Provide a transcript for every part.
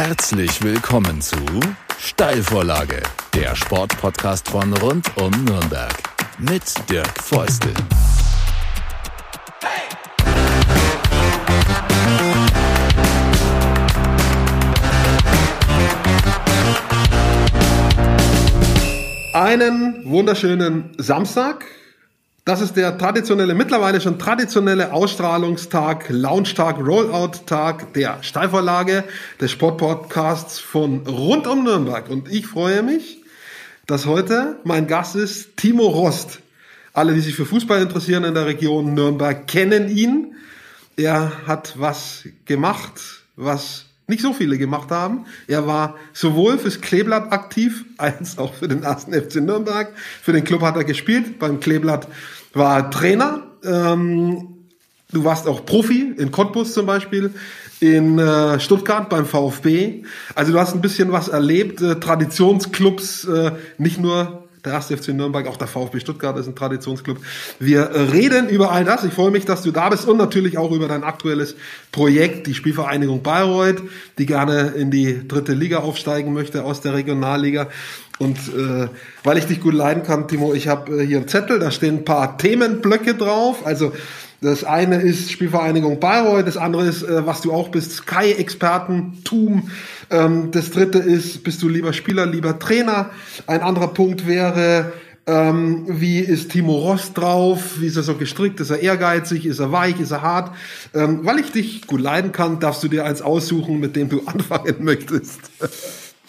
Herzlich willkommen zu Steilvorlage, der Sportpodcast von rund um Nürnberg mit Dirk Feustel. Einen wunderschönen Samstag. Das ist der traditionelle, mittlerweile schon traditionelle Ausstrahlungstag, Launchtag, Rollout-Tag der Steilvorlage des Sportpodcasts von rund um Nürnberg. Und ich freue mich, dass heute mein Gast ist Timo Rost. Alle, die sich für Fußball interessieren in der Region Nürnberg, kennen ihn. Er hat was gemacht, was nicht so viele gemacht haben. Er war sowohl fürs Kleeblatt aktiv als auch für den ersten FC Nürnberg. Für den Club hat er gespielt. Beim Kleeblatt war er Trainer. Ähm, du warst auch Profi in Cottbus zum Beispiel, in äh, Stuttgart beim VfB. Also du hast ein bisschen was erlebt. Äh, Traditionsclubs, äh, nicht nur der erste FC Nürnberg, auch der VfB Stuttgart ist ein Traditionsclub. Wir reden über all das. Ich freue mich, dass du da bist und natürlich auch über dein aktuelles Projekt, die Spielvereinigung Bayreuth, die gerne in die dritte Liga aufsteigen möchte aus der Regionalliga. Und äh, weil ich dich gut leiden kann, Timo, ich habe äh, hier einen Zettel, da stehen ein paar Themenblöcke drauf. Also das eine ist Spielvereinigung Bayreuth, das andere ist, äh, was du auch bist, Sky-Expertentum. Ähm, das dritte ist, bist du lieber Spieler, lieber Trainer. Ein anderer Punkt wäre, ähm, wie ist Timo Ross drauf? Wie ist er so gestrickt? Ist er ehrgeizig? Ist er weich? Ist er hart? Ähm, weil ich dich gut leiden kann, darfst du dir eins aussuchen, mit dem du anfangen möchtest.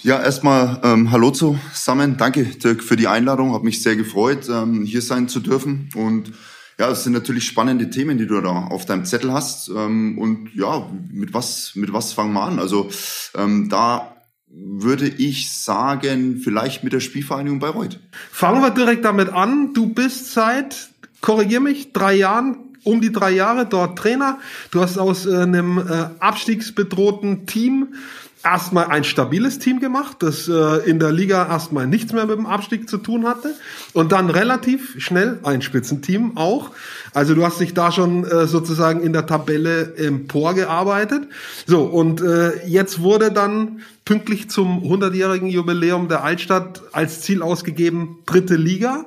Ja, erstmal ähm, Hallo zusammen. Danke, Dirk, für die Einladung. Hab mich sehr gefreut, ähm, hier sein zu dürfen. Und ja, es sind natürlich spannende Themen, die du da auf deinem Zettel hast. Ähm, und ja, mit was, mit was fangen wir an? Also ähm, da würde ich sagen, vielleicht mit der Spielvereinigung Bayreuth. Fangen wir direkt damit an. Du bist seit, korrigier mich, drei Jahren um die drei Jahre dort Trainer. Du hast aus äh, einem äh, abstiegsbedrohten Team erstmal ein stabiles Team gemacht, das äh, in der Liga erstmal nichts mehr mit dem Abstieg zu tun hatte und dann relativ schnell ein Spitzenteam auch. Also du hast dich da schon äh, sozusagen in der Tabelle emporgearbeitet. So, und äh, jetzt wurde dann pünktlich zum 100-jährigen Jubiläum der Altstadt als Ziel ausgegeben, dritte Liga.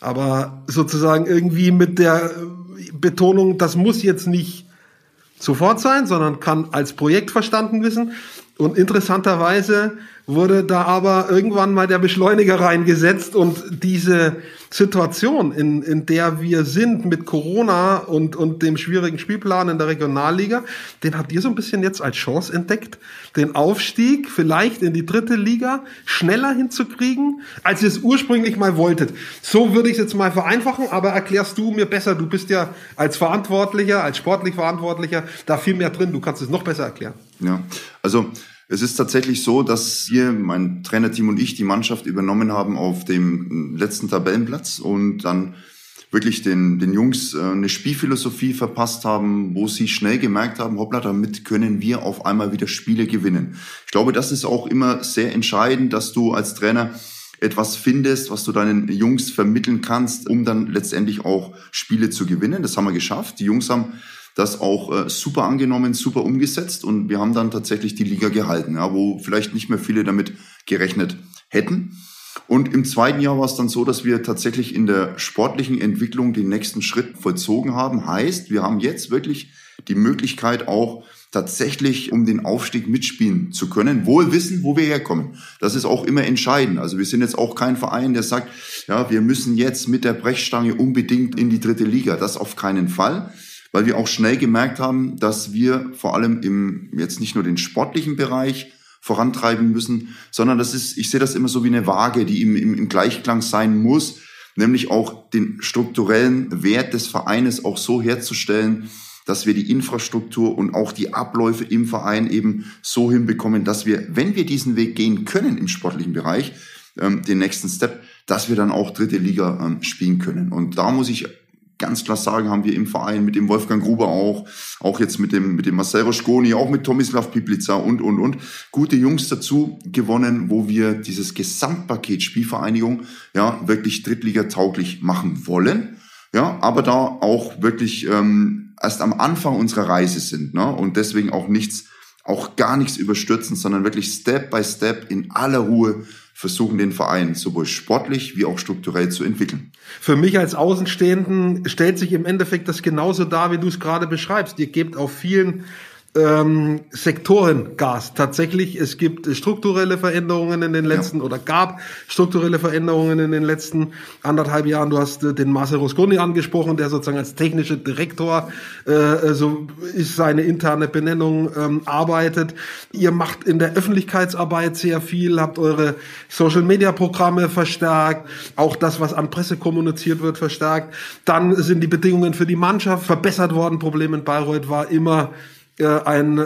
Aber sozusagen irgendwie mit der Betonung, das muss jetzt nicht sofort sein, sondern kann als Projekt verstanden wissen. Und interessanterweise wurde da aber irgendwann mal der Beschleuniger reingesetzt und diese Situation, in, in der wir sind mit Corona und, und dem schwierigen Spielplan in der Regionalliga, den habt ihr so ein bisschen jetzt als Chance entdeckt, den Aufstieg vielleicht in die dritte Liga schneller hinzukriegen, als ihr es ursprünglich mal wolltet. So würde ich es jetzt mal vereinfachen, aber erklärst du mir besser, du bist ja als Verantwortlicher, als sportlich Verantwortlicher da viel mehr drin, du kannst es noch besser erklären. Ja, also es ist tatsächlich so, dass wir, mein Trainerteam und ich, die Mannschaft übernommen haben auf dem letzten Tabellenplatz und dann wirklich den, den Jungs äh, eine Spielphilosophie verpasst haben, wo sie schnell gemerkt haben, hoppla, damit können wir auf einmal wieder Spiele gewinnen. Ich glaube, das ist auch immer sehr entscheidend, dass du als Trainer etwas findest, was du deinen Jungs vermitteln kannst, um dann letztendlich auch Spiele zu gewinnen. Das haben wir geschafft. Die Jungs haben das auch äh, super angenommen, super umgesetzt und wir haben dann tatsächlich die Liga gehalten, ja, wo vielleicht nicht mehr viele damit gerechnet hätten. Und im zweiten Jahr war es dann so, dass wir tatsächlich in der sportlichen Entwicklung den nächsten Schritt vollzogen haben. Heißt, wir haben jetzt wirklich die Möglichkeit auch tatsächlich um den Aufstieg mitspielen zu können, wohl wissen, wo wir herkommen. Das ist auch immer entscheidend. Also wir sind jetzt auch kein Verein, der sagt, ja, wir müssen jetzt mit der Brechstange unbedingt in die dritte Liga. Das auf keinen Fall weil wir auch schnell gemerkt haben, dass wir vor allem im jetzt nicht nur den sportlichen Bereich vorantreiben müssen, sondern das ist, ich sehe das immer so wie eine Waage, die im, im, im Gleichklang sein muss, nämlich auch den strukturellen Wert des Vereines auch so herzustellen, dass wir die Infrastruktur und auch die Abläufe im Verein eben so hinbekommen, dass wir, wenn wir diesen Weg gehen können im sportlichen Bereich, ähm, den nächsten Step, dass wir dann auch dritte Liga ähm, spielen können. Und da muss ich ganz klar sagen, haben wir im Verein mit dem Wolfgang Gruber auch, auch jetzt mit dem, mit dem Marcel Roschkoni, auch mit Tomislav Piplica und, und, und, gute Jungs dazu gewonnen, wo wir dieses Gesamtpaket Spielvereinigung, ja, wirklich Drittliga-tauglich machen wollen. Ja, aber da auch wirklich ähm, erst am Anfang unserer Reise sind, ne, und deswegen auch nichts auch gar nichts überstürzen, sondern wirklich Step by Step in aller Ruhe versuchen, den Verein sowohl sportlich wie auch strukturell zu entwickeln. Für mich als Außenstehenden stellt sich im Endeffekt das genauso dar, wie du es gerade beschreibst. Ihr gebt auf vielen ähm, Sektorengas. Tatsächlich, es gibt strukturelle Veränderungen in den letzten ja. oder gab strukturelle Veränderungen in den letzten anderthalb Jahren. Du hast äh, den Marcel Rosconi angesprochen, der sozusagen als technischer Direktor äh, so ist seine interne Benennung ähm, arbeitet. Ihr macht in der Öffentlichkeitsarbeit sehr viel, habt eure Social Media Programme verstärkt, auch das, was an Presse kommuniziert wird, verstärkt. Dann sind die Bedingungen für die Mannschaft verbessert worden. Problem in Bayreuth war immer äh, ein, äh,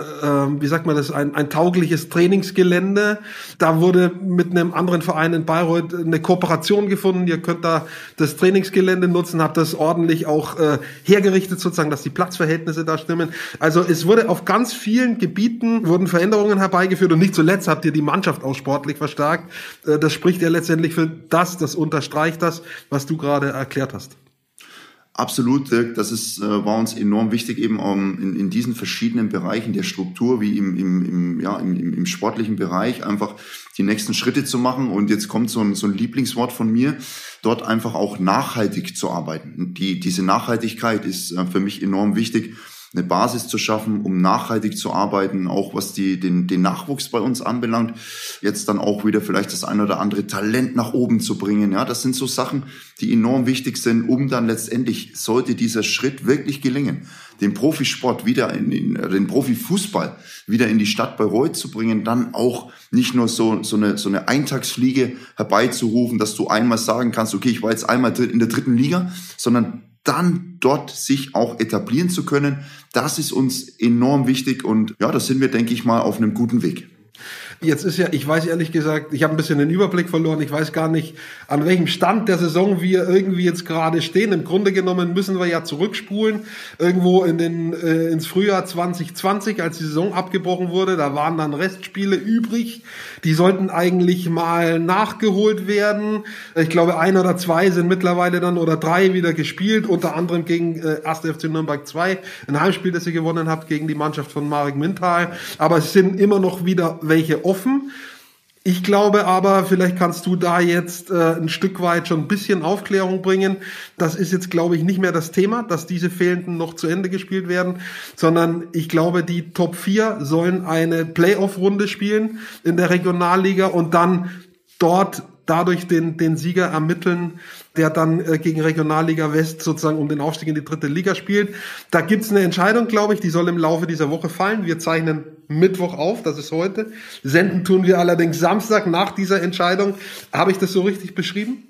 wie sagt man das, ein, ein taugliches Trainingsgelände. Da wurde mit einem anderen Verein in Bayreuth eine Kooperation gefunden. Ihr könnt da das Trainingsgelände nutzen, habt das ordentlich auch äh, hergerichtet, sozusagen, dass die Platzverhältnisse da stimmen. Also es wurde auf ganz vielen Gebieten wurden Veränderungen herbeigeführt und nicht zuletzt habt ihr die Mannschaft auch sportlich verstärkt. Äh, das spricht ja letztendlich für das, das unterstreicht das, was du gerade erklärt hast. Absolut. Das ist, äh, war uns enorm wichtig, eben um, in, in diesen verschiedenen Bereichen der Struktur, wie im, im, im, ja, im, im sportlichen Bereich, einfach die nächsten Schritte zu machen. Und jetzt kommt so ein, so ein Lieblingswort von mir, dort einfach auch nachhaltig zu arbeiten. Die, diese Nachhaltigkeit ist äh, für mich enorm wichtig eine Basis zu schaffen, um nachhaltig zu arbeiten, auch was die, den, den Nachwuchs bei uns anbelangt. Jetzt dann auch wieder vielleicht das ein oder andere Talent nach oben zu bringen. Ja, das sind so Sachen, die enorm wichtig sind, um dann letztendlich, sollte dieser Schritt wirklich gelingen, den Profisport wieder in, in den Profifußball wieder in die Stadt Bayreuth zu bringen, dann auch nicht nur so, so eine, so eine Eintagsfliege herbeizurufen, dass du einmal sagen kannst, okay, ich war jetzt einmal in der dritten Liga, sondern dann dort sich auch etablieren zu können, das ist uns enorm wichtig und ja, da sind wir, denke ich mal, auf einem guten Weg. Jetzt ist ja, ich weiß ehrlich gesagt, ich habe ein bisschen den Überblick verloren. Ich weiß gar nicht, an welchem Stand der Saison wir irgendwie jetzt gerade stehen. Im Grunde genommen müssen wir ja zurückspulen, irgendwo in den, äh, ins Frühjahr 2020, als die Saison abgebrochen wurde. Da waren dann Restspiele übrig. Die sollten eigentlich mal nachgeholt werden. Ich glaube, ein oder zwei sind mittlerweile dann oder drei wieder gespielt, unter anderem gegen äh, 1. FC Nürnberg 2, ein Heimspiel, das ihr gewonnen habt gegen die Mannschaft von Marek Mintal. Aber es sind immer noch wieder welche offen. Ich glaube aber, vielleicht kannst du da jetzt äh, ein Stück weit schon ein bisschen Aufklärung bringen. Das ist jetzt, glaube ich, nicht mehr das Thema, dass diese Fehlenden noch zu Ende gespielt werden, sondern ich glaube, die Top 4 sollen eine Playoff-Runde spielen in der Regionalliga und dann dort dadurch den, den Sieger ermitteln, der dann äh, gegen Regionalliga West sozusagen um den Aufstieg in die dritte Liga spielt. Da gibt's eine Entscheidung, glaube ich, die soll im Laufe dieser Woche fallen. Wir zeichnen Mittwoch auf, das ist heute. Senden tun wir allerdings Samstag nach dieser Entscheidung. Habe ich das so richtig beschrieben?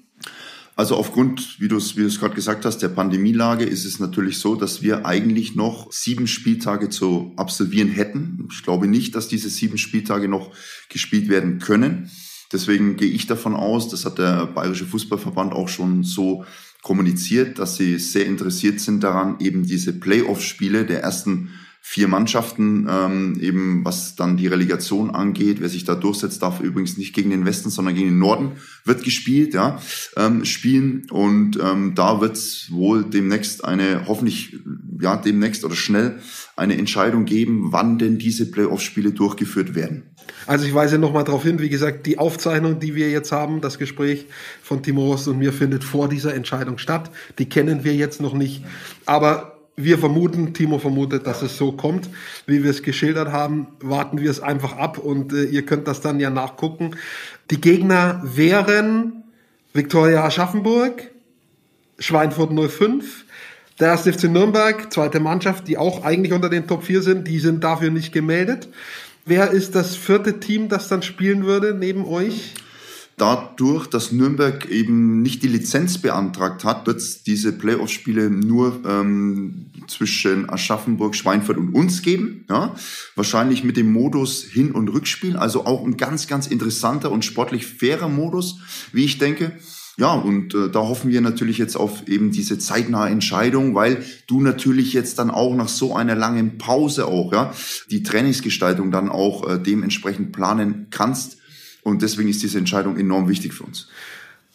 Also aufgrund, wie du es wie du es gerade gesagt hast, der Pandemielage ist es natürlich so, dass wir eigentlich noch sieben Spieltage zu absolvieren hätten. Ich glaube nicht, dass diese sieben Spieltage noch gespielt werden können. Deswegen gehe ich davon aus, das hat der Bayerische Fußballverband auch schon so kommuniziert, dass sie sehr interessiert sind daran, eben diese Playoff-Spiele der ersten vier Mannschaften, ähm, eben was dann die Relegation angeht. Wer sich da durchsetzt, darf übrigens nicht gegen den Westen, sondern gegen den Norden wird gespielt, ja, ähm, spielen. Und ähm, da wird es wohl demnächst eine, hoffentlich, ja, demnächst oder schnell eine Entscheidung geben, wann denn diese Playoff-Spiele durchgeführt werden. Also ich weise nochmal darauf hin, wie gesagt, die Aufzeichnung, die wir jetzt haben, das Gespräch von Timo Rost und mir findet vor dieser Entscheidung statt. Die kennen wir jetzt noch nicht. Aber wir vermuten, Timo vermutet, dass es so kommt, wie wir es geschildert haben. Warten wir es einfach ab und äh, ihr könnt das dann ja nachgucken. Die Gegner wären Viktoria Aschaffenburg, Schweinfurt 05, der 1. FC Nürnberg, zweite Mannschaft, die auch eigentlich unter den Top 4 sind, die sind dafür nicht gemeldet. Wer ist das vierte Team, das dann spielen würde neben euch? Dadurch, dass Nürnberg eben nicht die Lizenz beantragt hat, wird es diese Playoff-Spiele nur ähm, zwischen Aschaffenburg, Schweinfurt und uns geben. Ja? Wahrscheinlich mit dem Modus Hin- und Rückspiel, also auch ein ganz, ganz interessanter und sportlich fairer Modus, wie ich denke. Ja, und äh, da hoffen wir natürlich jetzt auf eben diese zeitnahe Entscheidung, weil du natürlich jetzt dann auch nach so einer langen Pause auch, ja, die Trainingsgestaltung dann auch äh, dementsprechend planen kannst und deswegen ist diese Entscheidung enorm wichtig für uns.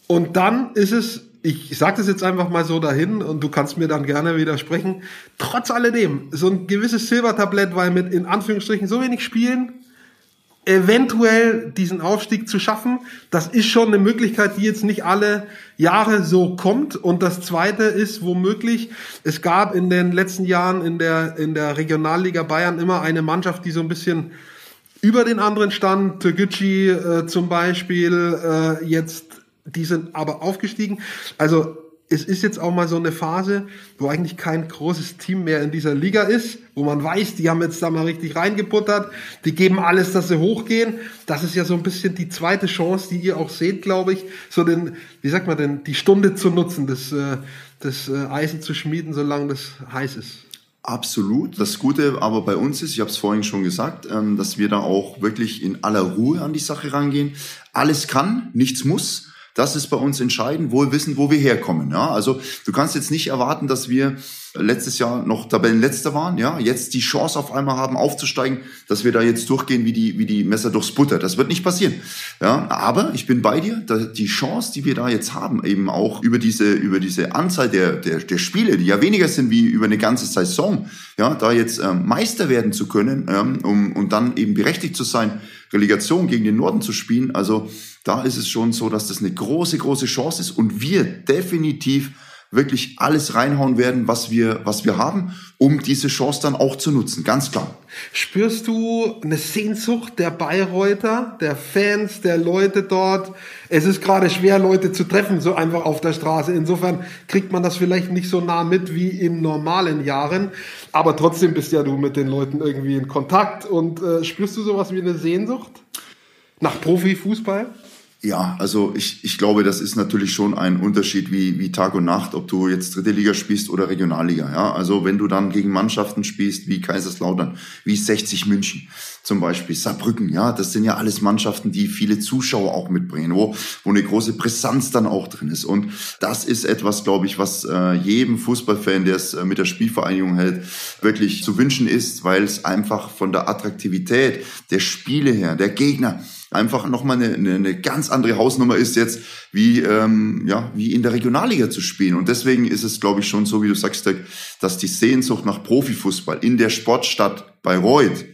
Und dann ist es ich sage das jetzt einfach mal so dahin und du kannst mir dann gerne widersprechen. Trotz alledem, so ein gewisses Silbertablett, weil mit in Anführungsstrichen so wenig Spielen, eventuell diesen Aufstieg zu schaffen, das ist schon eine Möglichkeit, die jetzt nicht alle Jahre so kommt. Und das Zweite ist womöglich, es gab in den letzten Jahren in der, in der Regionalliga Bayern immer eine Mannschaft, die so ein bisschen über den anderen stand, Türkgücü äh, zum Beispiel, äh, jetzt die sind aber aufgestiegen. Also es ist jetzt auch mal so eine Phase, wo eigentlich kein großes Team mehr in dieser Liga ist, wo man weiß, die haben jetzt da mal richtig reingebuttert, die geben alles, dass sie hochgehen. Das ist ja so ein bisschen die zweite Chance, die ihr auch seht, glaube ich, so den, wie sagt man denn, die Stunde zu nutzen, das, äh, das äh, Eisen zu schmieden, solange das heiß ist. Absolut. Das Gute aber bei uns ist, ich habe es vorhin schon gesagt, ähm, dass wir da auch wirklich in aller Ruhe an die Sache rangehen. Alles kann, nichts muss. Das ist bei uns entscheidend, wohl wissen, wo wir herkommen. Ja, also du kannst jetzt nicht erwarten, dass wir letztes Jahr noch Tabellenletzter waren, ja, jetzt die Chance auf einmal haben aufzusteigen, dass wir da jetzt durchgehen wie die wie die Messer durchs Butter. Das wird nicht passieren. Ja, aber ich bin bei dir, die Chance, die wir da jetzt haben, eben auch über diese über diese Anzahl der der, der Spiele, die ja weniger sind wie über eine ganze Saison, ja, da jetzt ähm, Meister werden zu können, ähm, um und dann eben berechtigt zu sein, Relegation gegen den Norden zu spielen. Also da ist es schon so, dass das eine große große Chance ist und wir definitiv wirklich alles reinhauen werden, was wir, was wir haben, um diese Chance dann auch zu nutzen. Ganz klar. Spürst du eine Sehnsucht der Bayreuther, der Fans, der Leute dort? Es ist gerade schwer, Leute zu treffen, so einfach auf der Straße. Insofern kriegt man das vielleicht nicht so nah mit wie in normalen Jahren. Aber trotzdem bist ja du mit den Leuten irgendwie in Kontakt. Und äh, spürst du sowas wie eine Sehnsucht nach Profifußball? Ja, also ich, ich glaube, das ist natürlich schon ein Unterschied wie, wie Tag und Nacht, ob du jetzt dritte Liga spielst oder Regionalliga. Ja, also wenn du dann gegen Mannschaften spielst wie Kaiserslautern, wie 60 München zum Beispiel, Saarbrücken, ja, das sind ja alles Mannschaften, die viele Zuschauer auch mitbringen, wo, wo eine große Brisanz dann auch drin ist. Und das ist etwas, glaube ich, was äh, jedem Fußballfan, der es äh, mit der Spielvereinigung hält, wirklich zu wünschen ist, weil es einfach von der Attraktivität der Spiele her, der Gegner, einfach nochmal eine, eine, eine ganz andere Hausnummer ist jetzt, wie, ähm, ja, wie in der Regionalliga zu spielen. Und deswegen ist es, glaube ich, schon so, wie du sagst, dass die Sehnsucht nach Profifußball in der Sportstadt Bayreuth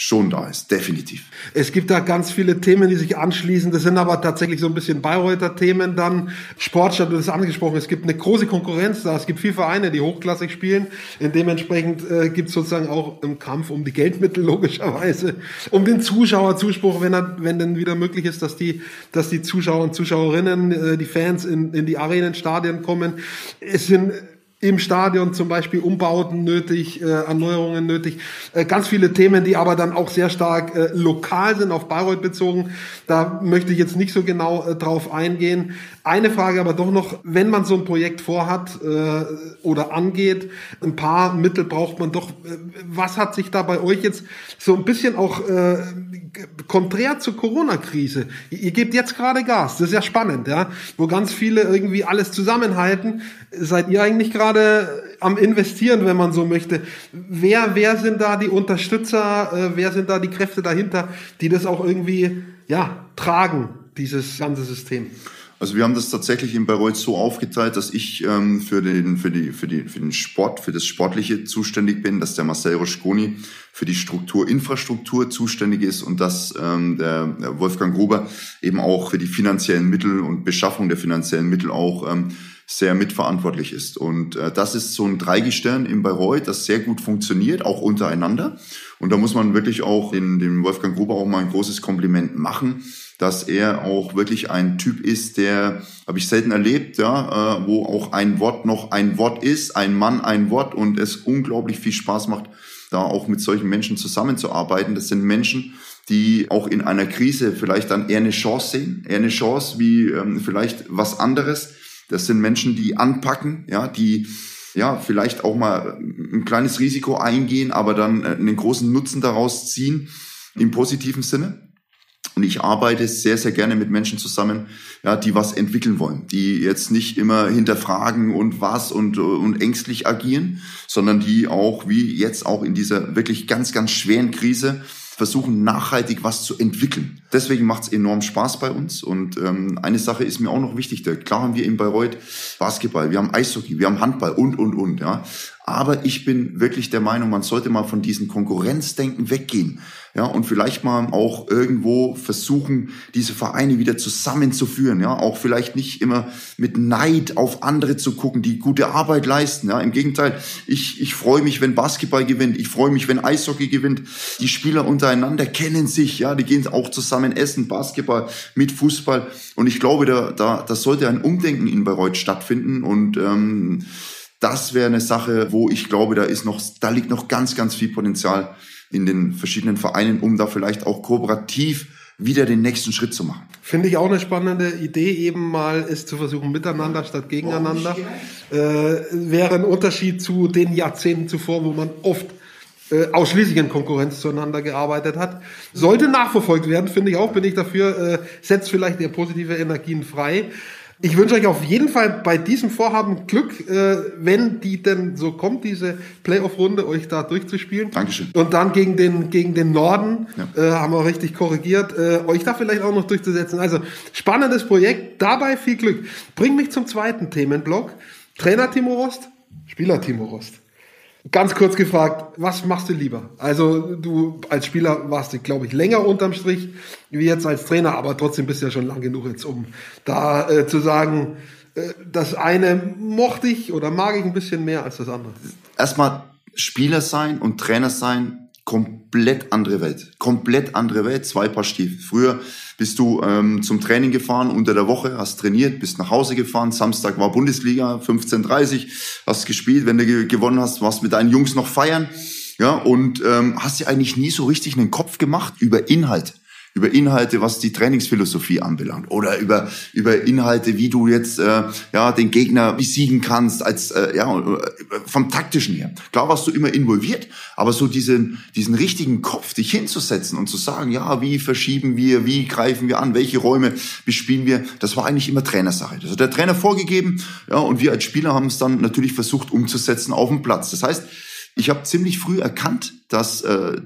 schon da ist, definitiv. Es gibt da ganz viele Themen, die sich anschließen. Das sind aber tatsächlich so ein bisschen Bayreuther Themen dann. Sportstadt, du hast angesprochen, es gibt eine große Konkurrenz da. Es gibt viele Vereine, die hochklassig spielen. Und dementsprechend äh, gibt es sozusagen auch im Kampf um die Geldmittel logischerweise, um den Zuschauerzuspruch, wenn er, wenn denn wieder möglich ist, dass die, dass die Zuschauer und Zuschauerinnen, äh, die Fans in, in die Arenen, Stadien kommen. Es sind im Stadion zum Beispiel Umbauten nötig, äh, Erneuerungen nötig. Äh, ganz viele Themen, die aber dann auch sehr stark äh, lokal sind, auf Bayreuth bezogen. Da möchte ich jetzt nicht so genau äh, drauf eingehen. Eine Frage aber doch noch, wenn man so ein Projekt vorhat äh, oder angeht, ein paar Mittel braucht man doch. Äh, was hat sich da bei euch jetzt so ein bisschen auch äh, konträr zur Corona-Krise? Ihr, gebt jetzt gerade Gas, das ist ja spannend, ja, wo ganz viele irgendwie alles zusammenhalten. Seid ihr eigentlich gerade am Investieren, wenn man so möchte? Wer, wer sind da die Unterstützer? Äh, wer sind da die Kräfte dahinter, die das auch irgendwie ja tragen, dieses ganze System? Also wir haben das tatsächlich in Bayreuth so aufgeteilt, dass ich ähm, für, den, für, die, für, die, für den Sport, für das Sportliche zuständig bin, dass der Marcel Roschkoni für die Strukturinfrastruktur zuständig ist und dass ähm, der Wolfgang Gruber eben auch für die finanziellen Mittel und Beschaffung der finanziellen Mittel auch ähm, sehr mitverantwortlich ist. Und äh, das ist so ein Dreigestirn in Bayreuth, das sehr gut funktioniert, auch untereinander. Und da muss man wirklich auch den, den Wolfgang Gruber auch mal ein großes Kompliment machen dass er auch wirklich ein Typ ist, der habe ich selten erlebt, ja, äh, wo auch ein Wort noch ein Wort ist, ein Mann ein Wort und es unglaublich viel Spaß macht, da auch mit solchen Menschen zusammenzuarbeiten. Das sind Menschen, die auch in einer Krise vielleicht dann eher eine Chance sehen, eher eine Chance wie ähm, vielleicht was anderes. Das sind Menschen, die anpacken, ja, die ja vielleicht auch mal ein kleines Risiko eingehen, aber dann äh, einen großen Nutzen daraus ziehen im positiven Sinne. Und ich arbeite sehr, sehr gerne mit Menschen zusammen, ja, die was entwickeln wollen, die jetzt nicht immer hinterfragen und was und, und ängstlich agieren, sondern die auch, wie jetzt auch in dieser wirklich ganz, ganz schweren Krise, versuchen nachhaltig was zu entwickeln. Deswegen macht es enorm Spaß bei uns. Und ähm, eine Sache ist mir auch noch wichtig. Da, klar haben wir in Bayreuth Basketball, wir haben Eishockey, wir haben Handball und, und, und. Ja. Aber ich bin wirklich der Meinung, man sollte mal von diesem Konkurrenzdenken weggehen. Ja, und vielleicht mal auch irgendwo versuchen, diese Vereine wieder zusammenzuführen. Ja, auch vielleicht nicht immer mit Neid auf andere zu gucken, die gute Arbeit leisten. Ja, im Gegenteil, ich, ich freue mich, wenn Basketball gewinnt. Ich freue mich, wenn Eishockey gewinnt. Die Spieler untereinander kennen sich. Ja, die gehen auch zusammen essen, Basketball mit Fußball. Und ich glaube, da, da, da sollte ein Umdenken in Bayreuth stattfinden und, ähm, das wäre eine Sache, wo ich glaube, da ist noch, da liegt noch ganz, ganz viel Potenzial in den verschiedenen Vereinen, um da vielleicht auch kooperativ wieder den nächsten Schritt zu machen. Finde ich auch eine spannende Idee, eben mal es zu versuchen, miteinander statt gegeneinander. Oh, äh, wäre ein Unterschied zu den Jahrzehnten zuvor, wo man oft äh, ausschließlich in Konkurrenz zueinander gearbeitet hat. Sollte nachverfolgt werden, finde ich auch, bin ich dafür, äh, setzt vielleicht eher positive Energien frei. Ich wünsche euch auf jeden Fall bei diesem Vorhaben Glück, äh, wenn die denn so kommt, diese Playoff-Runde, euch da durchzuspielen. Dankeschön. Und dann gegen den, gegen den Norden, ja. äh, haben wir richtig korrigiert, äh, euch da vielleicht auch noch durchzusetzen. Also spannendes Projekt, dabei viel Glück. Bring mich zum zweiten Themenblock. Trainer Timo Rost, Spieler Timo Rost. Ganz kurz gefragt, was machst du lieber? Also du als Spieler warst du, glaube ich, länger unterm Strich wie jetzt als Trainer, aber trotzdem bist du ja schon lang genug jetzt, um da äh, zu sagen, äh, das eine mochte ich oder mag ich ein bisschen mehr als das andere. Erstmal Spieler sein und Trainer sein komplett andere Welt. Komplett andere Welt, zwei Paar Stiefel. Früher bist du ähm, zum Training gefahren unter der Woche, hast trainiert, bist nach Hause gefahren. Samstag war Bundesliga, 15.30 hast gespielt. Wenn du ge gewonnen hast, warst mit deinen Jungs noch feiern. Ja, und ähm, hast dir eigentlich nie so richtig einen Kopf gemacht über Inhalt über Inhalte, was die Trainingsphilosophie anbelangt oder über über Inhalte, wie du jetzt äh, ja den Gegner besiegen kannst als äh, ja vom taktischen her. Klar warst du immer involviert, aber so diesen diesen richtigen Kopf, dich hinzusetzen und zu sagen, ja, wie verschieben wir, wie greifen wir an, welche Räume bespielen wir, das war eigentlich immer Trainersache. Das hat der Trainer vorgegeben, ja, und wir als Spieler haben es dann natürlich versucht umzusetzen auf dem Platz. Das heißt, ich habe ziemlich früh erkannt, dass äh,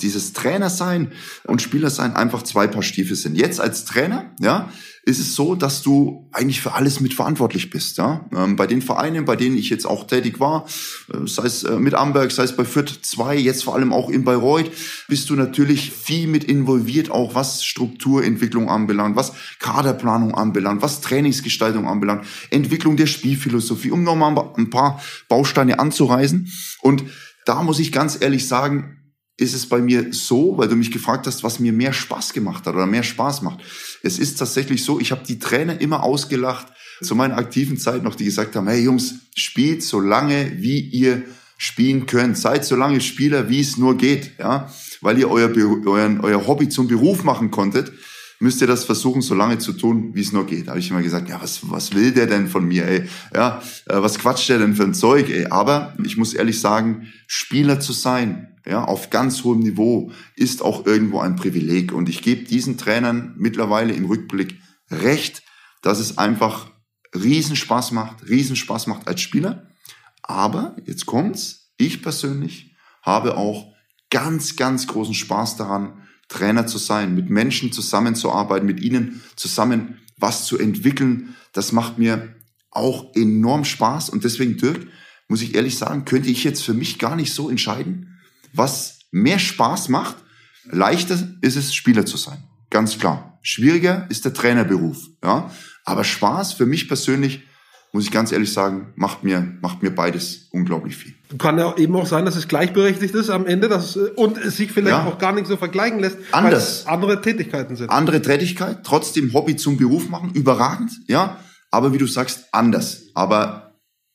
dieses Trainer sein und Spieler sein einfach zwei Paar Stiefel sind. Jetzt als Trainer, ja, ist es so, dass du eigentlich für alles mitverantwortlich bist. Ja? Ähm, bei den Vereinen, bei denen ich jetzt auch tätig war, äh, sei es äh, mit Amberg, sei es bei Fürth 2, jetzt vor allem auch in Bayreuth, bist du natürlich viel mit involviert, auch was Strukturentwicklung anbelangt, was Kaderplanung anbelangt, was Trainingsgestaltung anbelangt, Entwicklung der Spielphilosophie, um nochmal ein paar Bausteine anzureisen. Und da muss ich ganz ehrlich sagen, ist es bei mir so, weil du mich gefragt hast, was mir mehr Spaß gemacht hat oder mehr Spaß macht. Es ist tatsächlich so, ich habe die Trainer immer ausgelacht zu meiner aktiven Zeit noch, die gesagt haben, hey Jungs, spielt so lange, wie ihr spielen könnt. Seid so lange Spieler, wie es nur geht, ja, weil ihr euer, euer, euer Hobby zum Beruf machen konntet müsst ihr das versuchen, so lange zu tun, wie es nur geht. Da habe ich immer gesagt, ja, was, was will der denn von mir, ey? Ja, äh, was quatscht der denn für ein Zeug, ey? Aber ich muss ehrlich sagen, Spieler zu sein, ja, auf ganz hohem Niveau, ist auch irgendwo ein Privileg. Und ich gebe diesen Trainern mittlerweile im Rückblick recht, dass es einfach Riesenspaß macht, Riesenspaß macht als Spieler. Aber, jetzt kommt's, ich persönlich habe auch ganz, ganz großen Spaß daran, Trainer zu sein, mit Menschen zusammenzuarbeiten, mit ihnen zusammen was zu entwickeln. Das macht mir auch enorm Spaß. Und deswegen, Dirk, muss ich ehrlich sagen, könnte ich jetzt für mich gar nicht so entscheiden, was mehr Spaß macht. Leichter ist es, Spieler zu sein. Ganz klar. Schwieriger ist der Trainerberuf. Ja? Aber Spaß für mich persönlich, muss ich ganz ehrlich sagen, macht mir, macht mir beides unglaublich viel. Kann ja eben auch sein, dass es gleichberechtigt ist am Ende dass, und es sich vielleicht ja. auch gar nicht so vergleichen lässt, Anders. weil andere Tätigkeiten sind. Andere Tätigkeit, trotzdem Hobby zum Beruf machen, überragend, ja. Aber wie du sagst, anders. Aber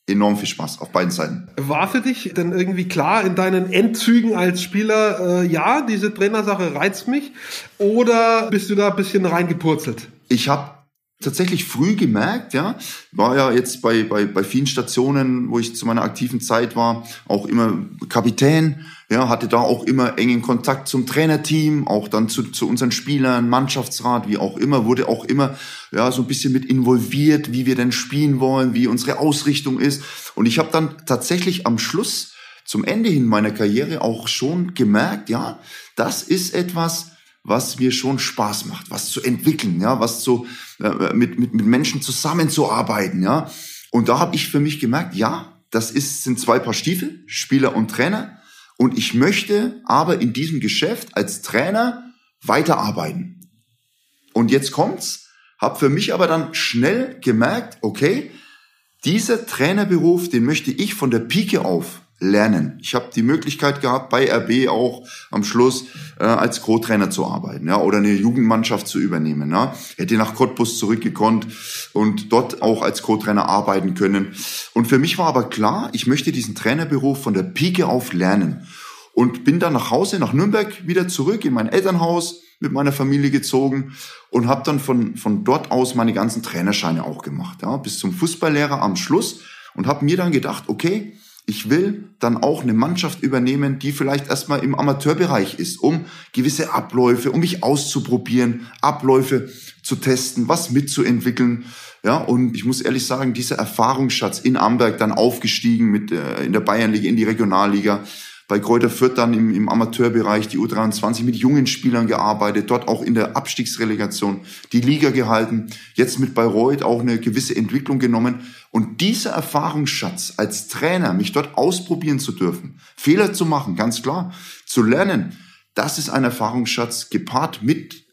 enorm viel Spaß auf beiden Seiten. War für dich denn irgendwie klar in deinen Endzügen als Spieler, äh, ja, diese Trainersache reizt mich? Oder bist du da ein bisschen reingepurzelt? Ich habe tatsächlich früh gemerkt, ja, war ja jetzt bei, bei, bei vielen Stationen, wo ich zu meiner aktiven Zeit war, auch immer Kapitän, ja, hatte da auch immer engen Kontakt zum Trainerteam, auch dann zu, zu unseren Spielern, Mannschaftsrat, wie auch immer, wurde auch immer ja so ein bisschen mit involviert, wie wir denn spielen wollen, wie unsere Ausrichtung ist. Und ich habe dann tatsächlich am Schluss zum Ende hin meiner Karriere auch schon gemerkt, ja, das ist etwas, was mir schon Spaß macht, was zu entwickeln, ja, was zu äh, mit, mit, mit Menschen zusammenzuarbeiten, ja. Und da habe ich für mich gemerkt, ja, das ist, sind zwei Paar Stiefel, Spieler und Trainer. Und ich möchte aber in diesem Geschäft als Trainer weiterarbeiten. Und jetzt kommt's, habe für mich aber dann schnell gemerkt, okay, dieser Trainerberuf, den möchte ich von der Pike auf lernen. Ich habe die Möglichkeit gehabt, bei RB auch am Schluss äh, als Co-Trainer zu arbeiten ja, oder eine Jugendmannschaft zu übernehmen. Ja. Hätte nach Cottbus zurückgekonnt und dort auch als Co-Trainer arbeiten können. Und für mich war aber klar, ich möchte diesen Trainerberuf von der Pike auf lernen. Und bin dann nach Hause, nach Nürnberg, wieder zurück in mein Elternhaus mit meiner Familie gezogen und habe dann von, von dort aus meine ganzen Trainerscheine auch gemacht. Ja, bis zum Fußballlehrer am Schluss und habe mir dann gedacht, okay, ich will dann auch eine Mannschaft übernehmen, die vielleicht erstmal im Amateurbereich ist, um gewisse Abläufe, um mich auszuprobieren, Abläufe zu testen, was mitzuentwickeln. Ja, und ich muss ehrlich sagen, dieser Erfahrungsschatz in Amberg dann aufgestiegen mit äh, in der Bayernliga, in die Regionalliga, bei Kräuter Fürth dann im, im Amateurbereich die U23 mit jungen Spielern gearbeitet, dort auch in der Abstiegsrelegation die Liga gehalten, jetzt mit Bayreuth auch eine gewisse Entwicklung genommen. Und dieser Erfahrungsschatz als Trainer, mich dort ausprobieren zu dürfen, Fehler zu machen, ganz klar, zu lernen, das ist ein Erfahrungsschatz gepaart mit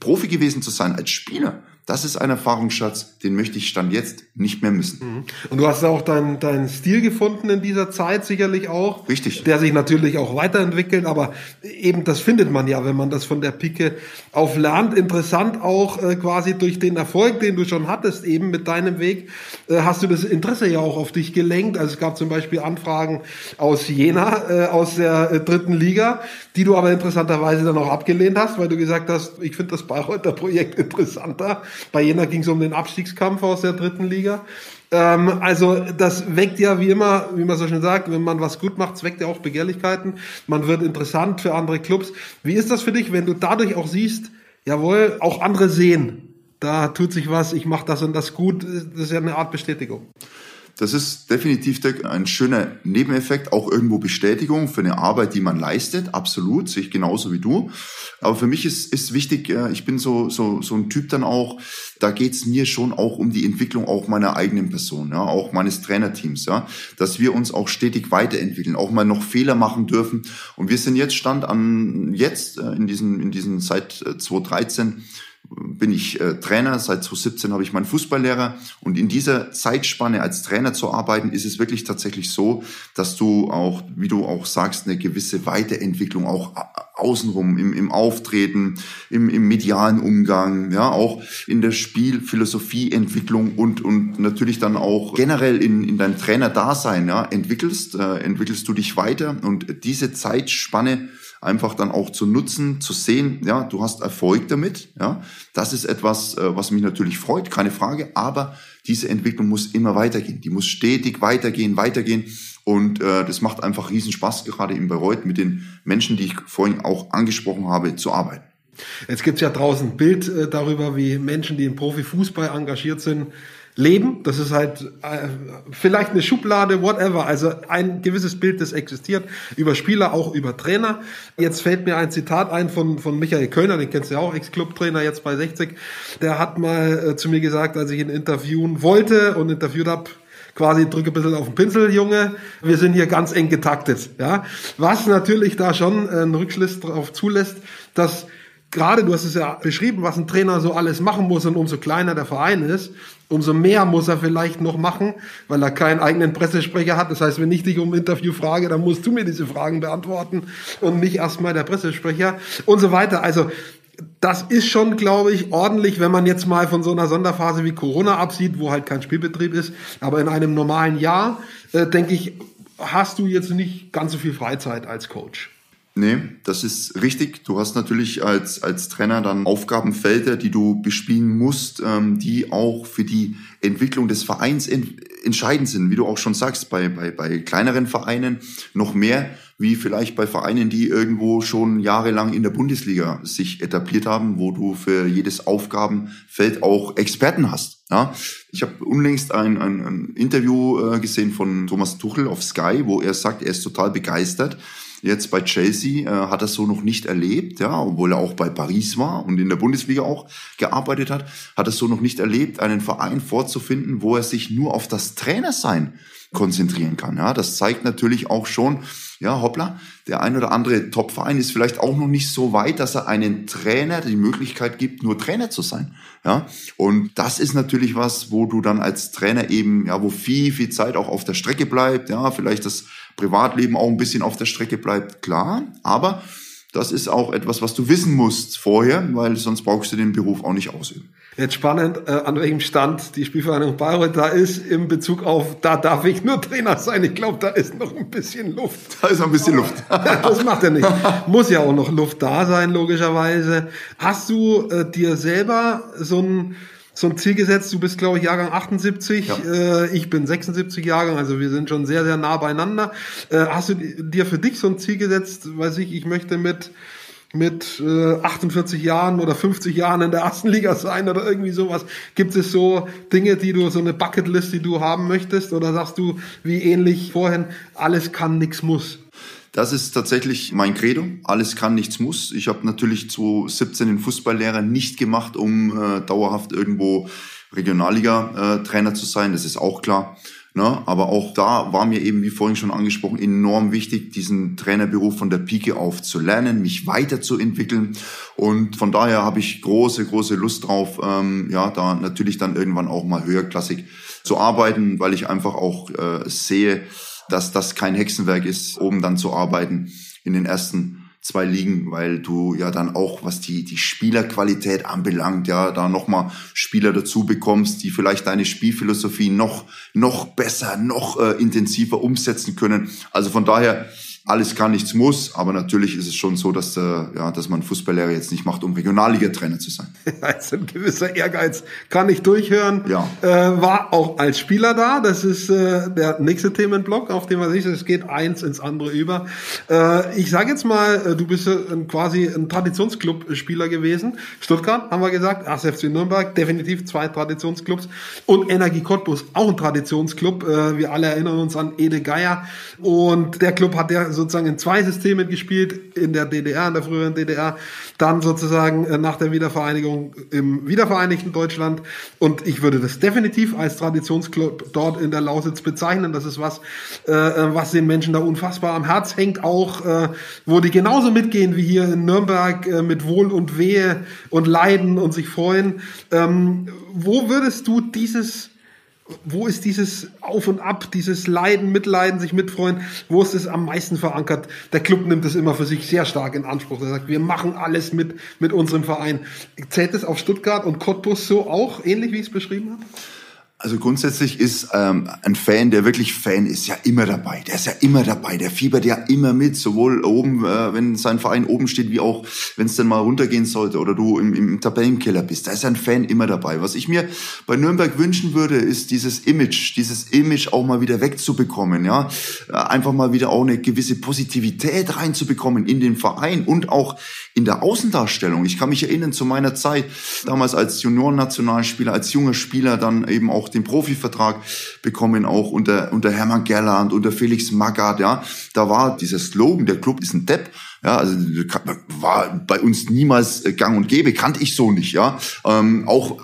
Profi gewesen zu sein als Spieler. Das ist ein Erfahrungsschatz, den möchte ich Stand jetzt nicht mehr missen. Mhm. Und du hast auch deinen dein Stil gefunden in dieser Zeit sicherlich auch. Richtig. Der sich natürlich auch weiterentwickelt, aber eben das findet man ja, wenn man das von der Pike auf lernt. Interessant auch äh, quasi durch den Erfolg, den du schon hattest, eben mit deinem Weg, äh, hast du das Interesse ja auch auf dich gelenkt. Also es gab zum Beispiel Anfragen aus Jena, äh, aus der äh, dritten Liga, die du aber interessanterweise dann auch abgelehnt hast, weil du gesagt hast, ich finde das Bayreuther Projekt interessanter. Bei Jena ging es um den Abstiegskampf aus der dritten Liga. Ähm, also das weckt ja wie immer, wie man so schön sagt, wenn man was gut macht, weckt ja auch Begehrlichkeiten. Man wird interessant für andere Clubs. Wie ist das für dich, wenn du dadurch auch siehst, jawohl, auch andere sehen, da tut sich was, ich mache das und das gut, das ist ja eine Art Bestätigung. Das ist definitiv ein schöner Nebeneffekt, auch irgendwo Bestätigung für eine Arbeit, die man leistet. Absolut, sehe ich genauso wie du. Aber für mich ist, ist wichtig, ich bin so, so, so ein Typ dann auch, da geht's mir schon auch um die Entwicklung auch meiner eigenen Person, ja, auch meines Trainerteams, ja, dass wir uns auch stetig weiterentwickeln, auch mal noch Fehler machen dürfen. Und wir sind jetzt Stand an jetzt äh, in diesen, in diesen seit 2013 äh, bin ich äh, Trainer, seit 2017 habe ich meinen Fußballlehrer. Und in dieser Zeitspanne als Trainer zu arbeiten, ist es wirklich tatsächlich so, dass du auch, wie du auch sagst, eine gewisse Weiterentwicklung auch außenrum im, im Auftreten, im, im medialen Umgang, ja, auch in der Spielphilosophieentwicklung und, und natürlich dann auch generell in, in deinem Trainerdasein, ja, entwickelst, äh, entwickelst du dich weiter. Und diese Zeitspanne einfach dann auch zu nutzen, zu sehen, ja, du hast Erfolg damit, ja. Das ist etwas, äh, was mich natürlich freut, keine Frage, aber diese Entwicklung muss immer weitergehen. Die muss stetig weitergehen, weitergehen. Und äh, das macht einfach riesen Spaß, gerade in Bayreuth mit den Menschen, die ich vorhin auch angesprochen habe, zu arbeiten. Jetzt gibt's ja draußen ein Bild äh, darüber, wie Menschen, die im Profifußball engagiert sind, leben. Das ist halt äh, vielleicht eine Schublade, whatever. Also ein gewisses Bild, das existiert über Spieler, auch über Trainer. Jetzt fällt mir ein Zitat ein von, von Michael Kölner, den kennst du ja auch, Ex-Club-Trainer, jetzt bei 60. Der hat mal äh, zu mir gesagt, als ich ihn interviewen wollte und interviewt habe, quasi drücke ein bisschen auf den Pinsel, Junge. Wir sind hier ganz eng getaktet, ja. Was natürlich da schon einen Rückschluss darauf zulässt, dass gerade, du hast es ja beschrieben, was ein Trainer so alles machen muss und umso kleiner der Verein ist, umso mehr muss er vielleicht noch machen, weil er keinen eigenen Pressesprecher hat. Das heißt, wenn ich dich um Interview frage, dann musst du mir diese Fragen beantworten und nicht erstmal der Pressesprecher und so weiter. Also das ist schon, glaube ich, ordentlich, wenn man jetzt mal von so einer Sonderphase wie Corona absieht, wo halt kein Spielbetrieb ist. Aber in einem normalen Jahr, äh, denke ich, hast du jetzt nicht ganz so viel Freizeit als Coach. Nee, das ist richtig. Du hast natürlich als, als Trainer dann Aufgabenfelder, die du bespielen musst, ähm, die auch für die Entwicklung des Vereins ent entscheidend sind. Wie du auch schon sagst, bei, bei, bei kleineren Vereinen noch mehr wie vielleicht bei Vereinen, die irgendwo schon jahrelang in der Bundesliga sich etabliert haben, wo du für jedes Aufgabenfeld auch Experten hast. Ja, ich habe unlängst ein, ein, ein Interview äh, gesehen von Thomas Tuchel auf Sky, wo er sagt, er ist total begeistert Jetzt bei Chelsea äh, hat er so noch nicht erlebt, ja, obwohl er auch bei Paris war und in der Bundesliga auch gearbeitet hat, hat er so noch nicht erlebt, einen Verein vorzufinden, wo er sich nur auf das Trainersein konzentrieren kann. Ja, das zeigt natürlich auch schon, ja, hoppla, der ein oder andere Top-Verein ist vielleicht auch noch nicht so weit, dass er einen Trainer die Möglichkeit gibt, nur Trainer zu sein. Ja, und das ist natürlich was, wo du dann als Trainer eben, ja, wo viel, viel Zeit auch auf der Strecke bleibt, ja, vielleicht das Privatleben auch ein bisschen auf der Strecke bleibt, klar, aber das ist auch etwas, was du wissen musst vorher, weil sonst brauchst du den Beruf auch nicht ausüben. Jetzt spannend, äh, an welchem Stand die Spielvereinigung Bayreuth da ist im Bezug auf, da darf ich nur Trainer sein. Ich glaube, da ist noch ein bisschen Luft. Da ist noch ein bisschen Luft. das macht er nicht. Muss ja auch noch Luft da sein, logischerweise. Hast du äh, dir selber so ein so ein Ziel gesetzt. Du bist, glaube ich, Jahrgang 78. Ja. Äh, ich bin 76 Jahrgang, also wir sind schon sehr, sehr nah beieinander. Äh, hast du dir für dich so ein Ziel gesetzt, weiß ich, ich möchte mit mit äh, 48 Jahren oder 50 Jahren in der ersten Liga sein oder irgendwie sowas. Gibt es so Dinge, die du, so eine Bucketlist, die du haben möchtest? Oder sagst du, wie ähnlich vorhin, alles kann, nichts muss? Das ist tatsächlich mein Credo. Alles kann, nichts muss. Ich habe natürlich 2017 den Fußballlehrer nicht gemacht, um äh, dauerhaft irgendwo Regionalliga-Trainer äh, zu sein. Das ist auch klar. Ne? Aber auch da war mir eben, wie vorhin schon angesprochen, enorm wichtig, diesen Trainerberuf von der Pike auf zu lernen, mich weiterzuentwickeln. Und von daher habe ich große, große Lust drauf, ähm, ja, da natürlich dann irgendwann auch mal höherklassig zu arbeiten, weil ich einfach auch äh, sehe, dass das kein Hexenwerk ist, oben dann zu arbeiten in den ersten zwei Ligen, weil du ja dann auch, was die, die Spielerqualität anbelangt, ja, da nochmal Spieler dazu bekommst, die vielleicht deine Spielphilosophie noch, noch besser, noch äh, intensiver umsetzen können. Also von daher, alles kann, nichts muss, aber natürlich ist es schon so, dass, äh, ja, dass man Fußballlehrer jetzt nicht macht, um Regionalliga-Trainer zu sein. Also ein gewisser Ehrgeiz kann ich durchhören. Ja. Äh, war auch als Spieler da. Das ist äh, der nächste Themenblock, auf dem man sieht, es geht eins ins andere über. Äh, ich sage jetzt mal, äh, du bist äh, quasi ein Traditionsclub-Spieler gewesen. Stuttgart, haben wir gesagt, ASFC Nürnberg, definitiv zwei Traditionsclubs. Und Energie Cottbus, auch ein Traditionsclub. Äh, wir alle erinnern uns an Ede Geier. Und der Club hat ja sozusagen in zwei Systemen gespielt, in der DDR, in der früheren DDR, dann sozusagen äh, nach der Wiedervereinigung im wiedervereinigten Deutschland. Und ich würde das definitiv als Traditionsclub dort in der Lausitz bezeichnen. Das ist was, äh, äh, was den Menschen da unfassbar am Herz hängt, auch äh, wo die genauso mitgehen wie hier in Nürnberg äh, mit Wohl und Wehe und Leiden und sich freuen. Ähm, wo würdest du dieses wo ist dieses Auf und Ab, dieses Leiden, Mitleiden, sich mitfreuen, wo ist es am meisten verankert? Der Club nimmt es immer für sich sehr stark in Anspruch. Er sagt, wir machen alles mit, mit unserem Verein. Zählt es auf Stuttgart und Cottbus so auch, ähnlich wie ich es beschrieben habe? Also grundsätzlich ist ähm, ein Fan, der wirklich Fan ist, ja immer dabei. Der ist ja immer dabei. Der fiebert ja immer mit, sowohl oben, äh, wenn sein Verein oben steht, wie auch, wenn es dann mal runtergehen sollte oder du im, im Tabellenkeller bist. Da ist ein Fan immer dabei. Was ich mir bei Nürnberg wünschen würde, ist dieses Image, dieses Image auch mal wieder wegzubekommen. Ja, äh, einfach mal wieder auch eine gewisse Positivität reinzubekommen in den Verein und auch in der Außendarstellung. Ich kann mich erinnern zu meiner Zeit damals als Juniorennationalspieler, als junger Spieler dann eben auch den Profivertrag bekommen, auch unter, unter Hermann Gerland, unter Felix Magath, ja. Da war dieser Slogan, der Club ist ein Depp, ja, also war bei uns niemals gang und gäbe, kannte ich so nicht, ja. Ähm, auch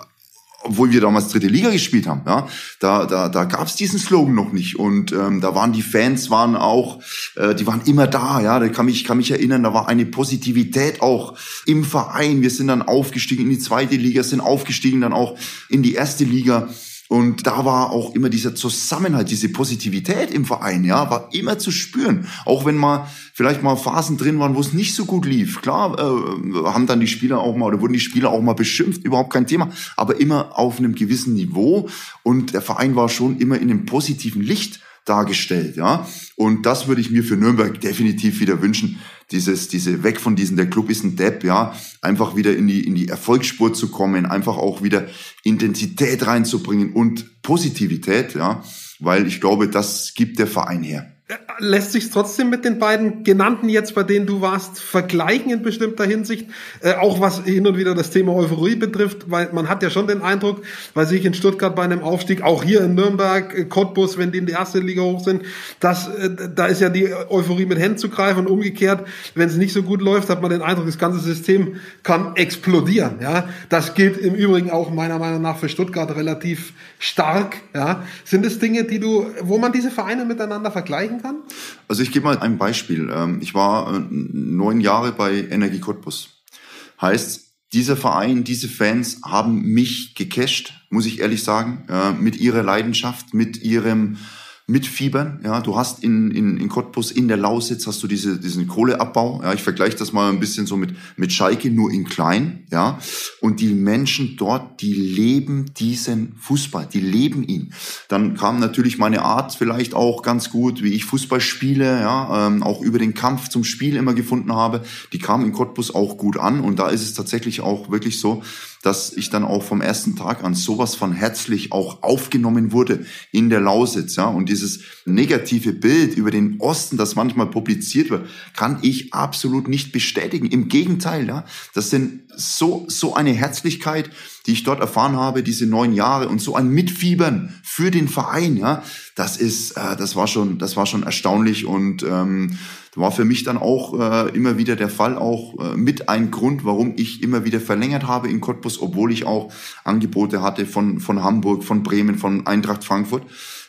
obwohl wir damals dritte Liga gespielt haben, ja, da da da gab's diesen Slogan noch nicht und ähm, da waren die Fans waren auch, äh, die waren immer da, ja, da kann mich kann mich erinnern, da war eine Positivität auch im Verein. Wir sind dann aufgestiegen in die zweite Liga, sind aufgestiegen dann auch in die erste Liga und da war auch immer dieser Zusammenhalt, diese Positivität im Verein, ja, war immer zu spüren. Auch wenn mal vielleicht mal Phasen drin waren, wo es nicht so gut lief. Klar, äh, haben dann die Spieler auch mal oder wurden die Spieler auch mal beschimpft, überhaupt kein Thema, aber immer auf einem gewissen Niveau. Und der Verein war schon immer in einem positiven Licht dargestellt, ja. Und das würde ich mir für Nürnberg definitiv wieder wünschen. Dieses, diese weg von diesen, der Club ist ein Depp, ja. Einfach wieder in die, in die Erfolgsspur zu kommen, einfach auch wieder Intensität reinzubringen und Positivität, ja. Weil ich glaube, das gibt der Verein her. Lässt sich trotzdem mit den beiden genannten jetzt, bei denen du warst, vergleichen in bestimmter Hinsicht, äh, auch was hin und wieder das Thema Euphorie betrifft, weil man hat ja schon den Eindruck, weil sich in Stuttgart bei einem Aufstieg, auch hier in Nürnberg, äh, Cottbus, wenn die in die erste Liga hoch sind, dass äh, da ist ja die Euphorie mit Händen zu greifen und umgekehrt, wenn es nicht so gut läuft, hat man den Eindruck, das ganze System kann explodieren. Ja, das gilt im Übrigen auch meiner Meinung nach für Stuttgart relativ stark. Ja, sind es Dinge, die du, wo man diese Vereine miteinander vergleichen vergleichen kann? Also ich gebe mal ein Beispiel. Ähm, ich war äh, neun Jahre bei Energie Cottbus. Heißt, dieser Verein, diese Fans haben mich gecasht, muss ich ehrlich sagen, äh, mit ihrer Leidenschaft, mit ihrem mitfiebern. Ja, du hast in, in, in Cottbus, in der Lausitz hast du diese, diesen Kohleabbau. Ja, ich vergleiche das mal ein bisschen so mit, mit Schalke, nur in klein. Ja, und die Menschen dort, die leben diesen Fußball, die leben ihn. Dann kam natürlich meine Art vielleicht auch ganz gut, wie ich Fußball spiele, ja, ähm, auch über den Kampf zum Spiel immer gefunden habe. Die kam in Cottbus auch gut an und da ist es tatsächlich auch wirklich so, dass ich dann auch vom ersten Tag an sowas von herzlich auch aufgenommen wurde in der Lausitz, ja, und dieses negative Bild über den Osten, das manchmal publiziert wird, kann ich absolut nicht bestätigen. Im Gegenteil, ja, das sind so, so eine Herzlichkeit, die ich dort erfahren habe, diese neun Jahre und so ein Mitfiebern für den Verein, ja, das ist, äh, das war schon, das war schon erstaunlich und ähm, war für mich dann auch äh, immer wieder der Fall, auch äh, mit ein Grund, warum ich immer wieder verlängert habe in Cottbus, obwohl ich auch Angebote hatte von von Hamburg, von Bremen, von Eintracht Frankfurt.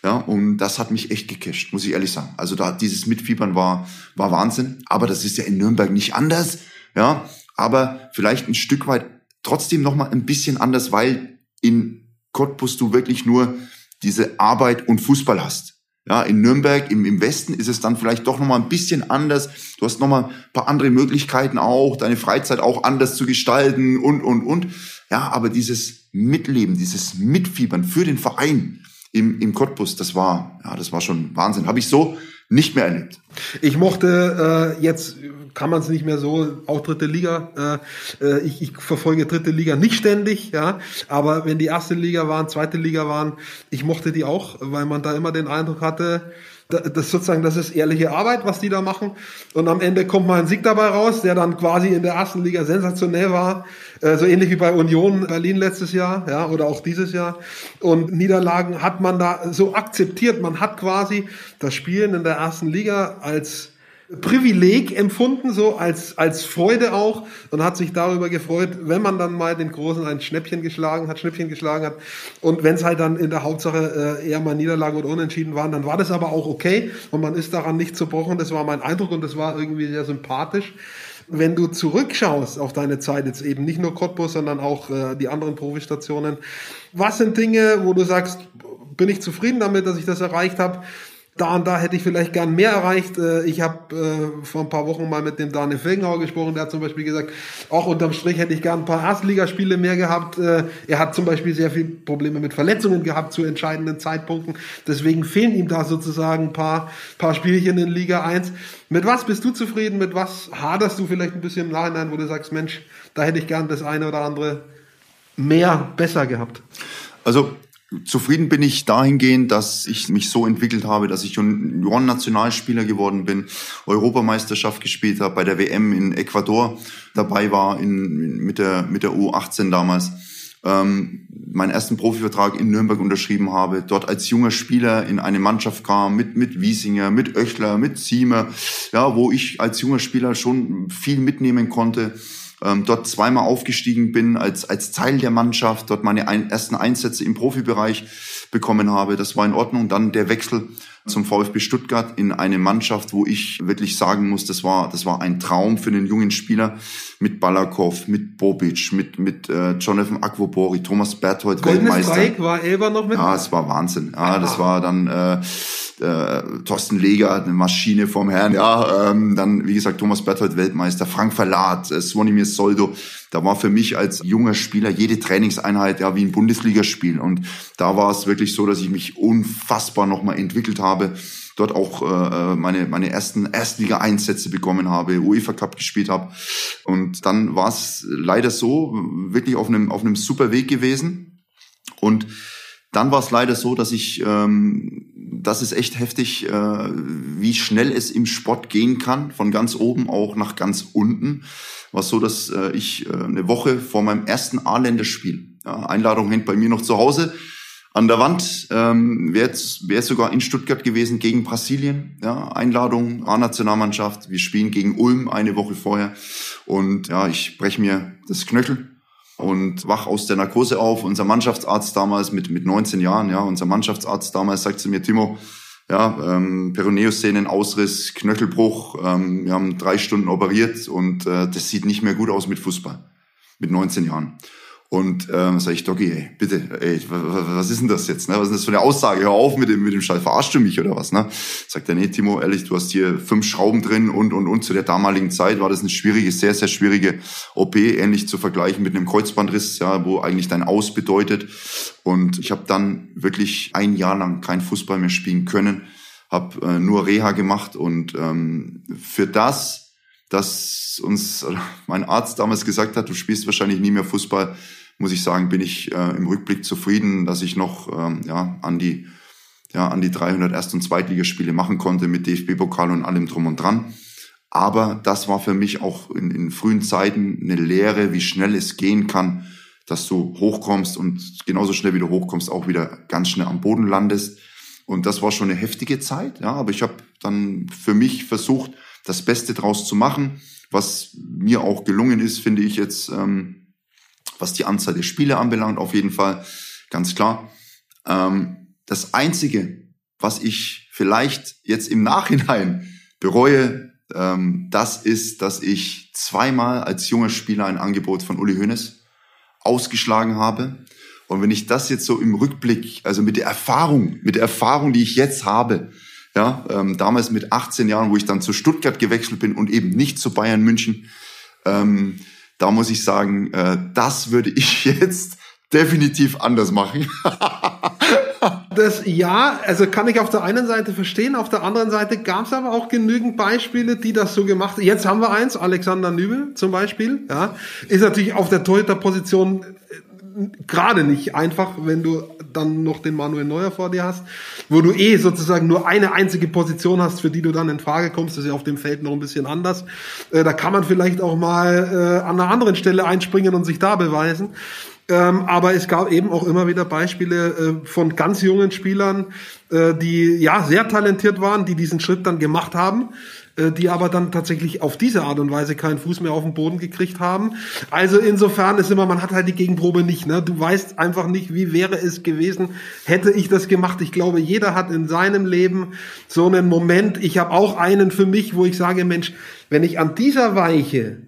Ja, und das hat mich echt gecasht, muss ich ehrlich sagen. Also da dieses Mitfiebern war war Wahnsinn, aber das ist ja in Nürnberg nicht anders, ja, aber vielleicht ein Stück weit trotzdem noch mal ein bisschen anders, weil in Cottbus du wirklich nur diese Arbeit und Fußball hast. Ja, in Nürnberg, im, im Westen ist es dann vielleicht doch nochmal ein bisschen anders. Du hast nochmal ein paar andere Möglichkeiten auch, deine Freizeit auch anders zu gestalten und, und, und. Ja, aber dieses Mitleben, dieses Mitfiebern für den Verein im, im Cottbus, das war, ja, das war schon Wahnsinn. Habe ich so nicht mehr erlebt. Ich mochte äh, jetzt kann man es nicht mehr so, auch dritte Liga. Äh, äh, ich, ich verfolge dritte Liga nicht ständig, ja, aber wenn die erste Liga waren, zweite Liga waren, ich mochte die auch, weil man da immer den Eindruck hatte, das sozusagen, das ist ehrliche Arbeit, was die da machen. Und am Ende kommt mal ein Sieg dabei raus, der dann quasi in der ersten Liga sensationell war. Äh, so ähnlich wie bei Union Berlin letztes Jahr, ja, oder auch dieses Jahr. Und Niederlagen hat man da so akzeptiert. Man hat quasi das Spielen in der ersten Liga als Privileg empfunden, so als, als Freude auch und hat sich darüber gefreut, wenn man dann mal den Großen ein Schnäppchen geschlagen hat, Schnäppchen geschlagen hat. Und wenn es halt dann in der Hauptsache äh, eher mal Niederlage oder Unentschieden waren, dann war das aber auch okay und man ist daran nicht zerbrochen. Das war mein Eindruck und das war irgendwie sehr sympathisch. Wenn du zurückschaust auf deine Zeit, jetzt eben nicht nur Cottbus, sondern auch äh, die anderen Profistationen, was sind Dinge, wo du sagst, bin ich zufrieden damit, dass ich das erreicht habe? Da und da hätte ich vielleicht gern mehr erreicht. Äh, ich habe äh, vor ein paar Wochen mal mit dem Daniel Felgenhauer gesprochen, der hat zum Beispiel gesagt, auch unterm Strich hätte ich gern ein paar Erstligaspiele mehr gehabt. Äh, er hat zum Beispiel sehr viele Probleme mit Verletzungen gehabt zu entscheidenden Zeitpunkten. Deswegen fehlen ihm da sozusagen ein paar, paar Spielchen in Liga 1. Mit was bist du zufrieden? Mit was haderst du vielleicht ein bisschen im Nachhinein, wo du sagst, Mensch, da hätte ich gern das eine oder andere mehr besser gehabt? Also Zufrieden bin ich dahingehend, dass ich mich so entwickelt habe, dass ich Junioren-Nationalspieler geworden bin, Europameisterschaft gespielt habe, bei der WM in Ecuador dabei war, in, mit, der, mit der U18 damals, ähm, meinen ersten Profivertrag in Nürnberg unterschrieben habe, dort als junger Spieler in eine Mannschaft kam mit, mit Wiesinger, mit Oechler, mit Ziemer, ja, wo ich als junger Spieler schon viel mitnehmen konnte ähm, dort zweimal aufgestiegen bin als, als Teil der Mannschaft, dort meine ein, ersten Einsätze im Profibereich bekommen habe. Das war in Ordnung. Dann der Wechsel zum VfB Stuttgart in eine Mannschaft, wo ich wirklich sagen muss, das war, das war ein Traum für einen jungen Spieler mit Balakov, mit Bobic, mit, mit äh, Jonathan Aquabori, Thomas Berthold, Goldenes Weltmeister. Dreieck war Elber noch mit? Ja, es war Wahnsinn. Ja, das war dann, äh, äh, Thorsten Leger, eine Maschine vom Herrn, ja, ähm, dann wie gesagt Thomas Berthold Weltmeister, Frank Verlat, äh, Svonimir Soldo. Da war für mich als junger Spieler jede Trainingseinheit ja wie ein Bundesligaspiel und da war es wirklich so, dass ich mich unfassbar nochmal entwickelt habe dort auch äh, äh, meine, meine ersten Erstliga-Einsätze bekommen habe, UEFA Cup gespielt habe. Und dann war es leider so, wirklich auf einem, auf einem super Weg gewesen. Und dann war es leider so, dass ich, ähm, das ist echt heftig, äh, wie schnell es im Sport gehen kann, von ganz oben auch nach ganz unten. War so, dass äh, ich äh, eine Woche vor meinem ersten A-Länderspiel, ja, Einladung hängt bei mir noch zu Hause, an der Wand ähm, wäre wär sogar in Stuttgart gewesen gegen Brasilien. Ja, Einladung A-Nationalmannschaft. Wir spielen gegen Ulm eine Woche vorher. Und ja, ich breche mir das Knöchel und wach aus der Narkose auf. Unser Mannschaftsarzt damals mit, mit 19 Jahren, ja, unser Mannschaftsarzt damals sagt zu mir, Timo, ja, ähm, Peroneus-Sehnenausriss, Knöchelbruch, ähm, wir haben drei Stunden operiert und äh, das sieht nicht mehr gut aus mit Fußball. Mit 19 Jahren. Und ähm, sage ich, Doggy, ey, bitte, ey, was ist denn das jetzt? Ne? Was ist das für eine Aussage? Hör auf mit dem, mit dem Schall, verarschst du mich oder was? Ne? Sagt er, nee, Timo, ehrlich, du hast hier fünf Schrauben drin und, und, und. Zu der damaligen Zeit war das eine schwierige, sehr, sehr schwierige OP, ähnlich zu vergleichen mit einem Kreuzbandriss, ja, wo eigentlich dein Aus bedeutet. Und ich habe dann wirklich ein Jahr lang kein Fußball mehr spielen können, habe äh, nur Reha gemacht und ähm, für das, dass uns mein Arzt damals gesagt hat, du spielst wahrscheinlich nie mehr Fußball, muss ich sagen, bin ich äh, im Rückblick zufrieden, dass ich noch ähm, ja, an die ja, an die 300 Erst- und Zweitligaspiele machen konnte mit DFB-Pokal und allem drum und dran. Aber das war für mich auch in, in frühen Zeiten eine Lehre, wie schnell es gehen kann, dass du hochkommst und genauso schnell wie du hochkommst, auch wieder ganz schnell am Boden landest. Und das war schon eine heftige Zeit, ja, aber ich habe dann für mich versucht, das Beste draus zu machen, was mir auch gelungen ist, finde ich jetzt, ähm, was die Anzahl der Spiele anbelangt, auf jeden Fall, ganz klar. Ähm, das Einzige, was ich vielleicht jetzt im Nachhinein bereue, ähm, das ist, dass ich zweimal als junger Spieler ein Angebot von Uli Hoeneß ausgeschlagen habe. Und wenn ich das jetzt so im Rückblick, also mit der Erfahrung, mit der Erfahrung, die ich jetzt habe, ja, ähm, damals mit 18 Jahren, wo ich dann zu Stuttgart gewechselt bin und eben nicht zu Bayern München. Ähm, da muss ich sagen, äh, das würde ich jetzt definitiv anders machen. das ja, also kann ich auf der einen Seite verstehen, auf der anderen Seite gab es aber auch genügend Beispiele, die das so gemacht haben. Jetzt haben wir eins, Alexander Nübel zum Beispiel, ja, ist natürlich auf der Torhüterposition gerade nicht einfach, wenn du dann noch den Manuel Neuer vor dir hast, wo du eh sozusagen nur eine einzige Position hast, für die du dann in Frage kommst. Das ist ja auf dem Feld noch ein bisschen anders. Äh, da kann man vielleicht auch mal äh, an einer anderen Stelle einspringen und sich da beweisen. Ähm, aber es gab eben auch immer wieder Beispiele äh, von ganz jungen Spielern, äh, die ja sehr talentiert waren, die diesen Schritt dann gemacht haben, die aber dann tatsächlich auf diese Art und Weise keinen Fuß mehr auf den Boden gekriegt haben. Also insofern ist immer, man hat halt die Gegenprobe nicht. Ne? Du weißt einfach nicht, wie wäre es gewesen, hätte ich das gemacht. Ich glaube, jeder hat in seinem Leben so einen Moment. Ich habe auch einen für mich, wo ich sage, Mensch, wenn ich an dieser Weiche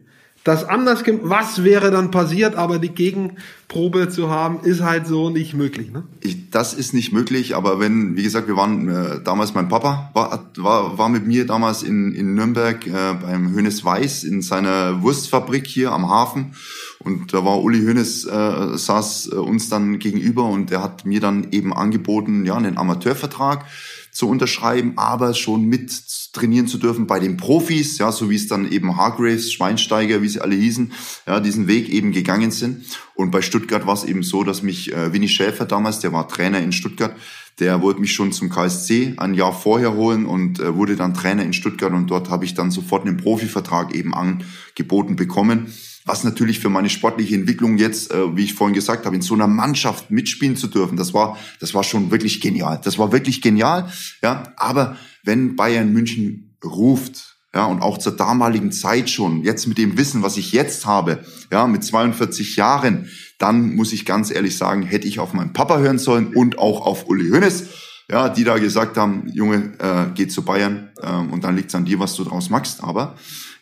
das anders, was wäre dann passiert, aber die Gegenprobe zu haben, ist halt so nicht möglich. Ne? Ich, das ist nicht möglich, aber wenn, wie gesagt, wir waren äh, damals, mein Papa war, war, war mit mir damals in, in Nürnberg äh, beim Hönes Weiß in seiner Wurstfabrik hier am Hafen und da war Uli Hönes, äh, saß äh, uns dann gegenüber und er hat mir dann eben angeboten, ja, einen Amateurvertrag zu unterschreiben, aber schon mit trainieren zu dürfen bei den Profis, ja, so wie es dann eben Hargraves, Schweinsteiger, wie sie alle hießen, ja, diesen Weg eben gegangen sind. Und bei Stuttgart war es eben so, dass mich äh, Winnie Schäfer damals, der war Trainer in Stuttgart, der wollte mich schon zum KSC ein Jahr vorher holen und äh, wurde dann Trainer in Stuttgart und dort habe ich dann sofort einen Profivertrag eben angeboten bekommen was natürlich für meine sportliche Entwicklung jetzt, äh, wie ich vorhin gesagt habe, in so einer Mannschaft mitspielen zu dürfen, das war, das war schon wirklich genial. Das war wirklich genial, ja. Aber wenn Bayern München ruft, ja, und auch zur damaligen Zeit schon, jetzt mit dem Wissen, was ich jetzt habe, ja, mit 42 Jahren, dann muss ich ganz ehrlich sagen, hätte ich auf meinen Papa hören sollen und auch auf Uli Hoeneß, ja, die da gesagt haben, Junge, äh, geh zu Bayern äh, und dann liegt's an dir, was du draus machst. Aber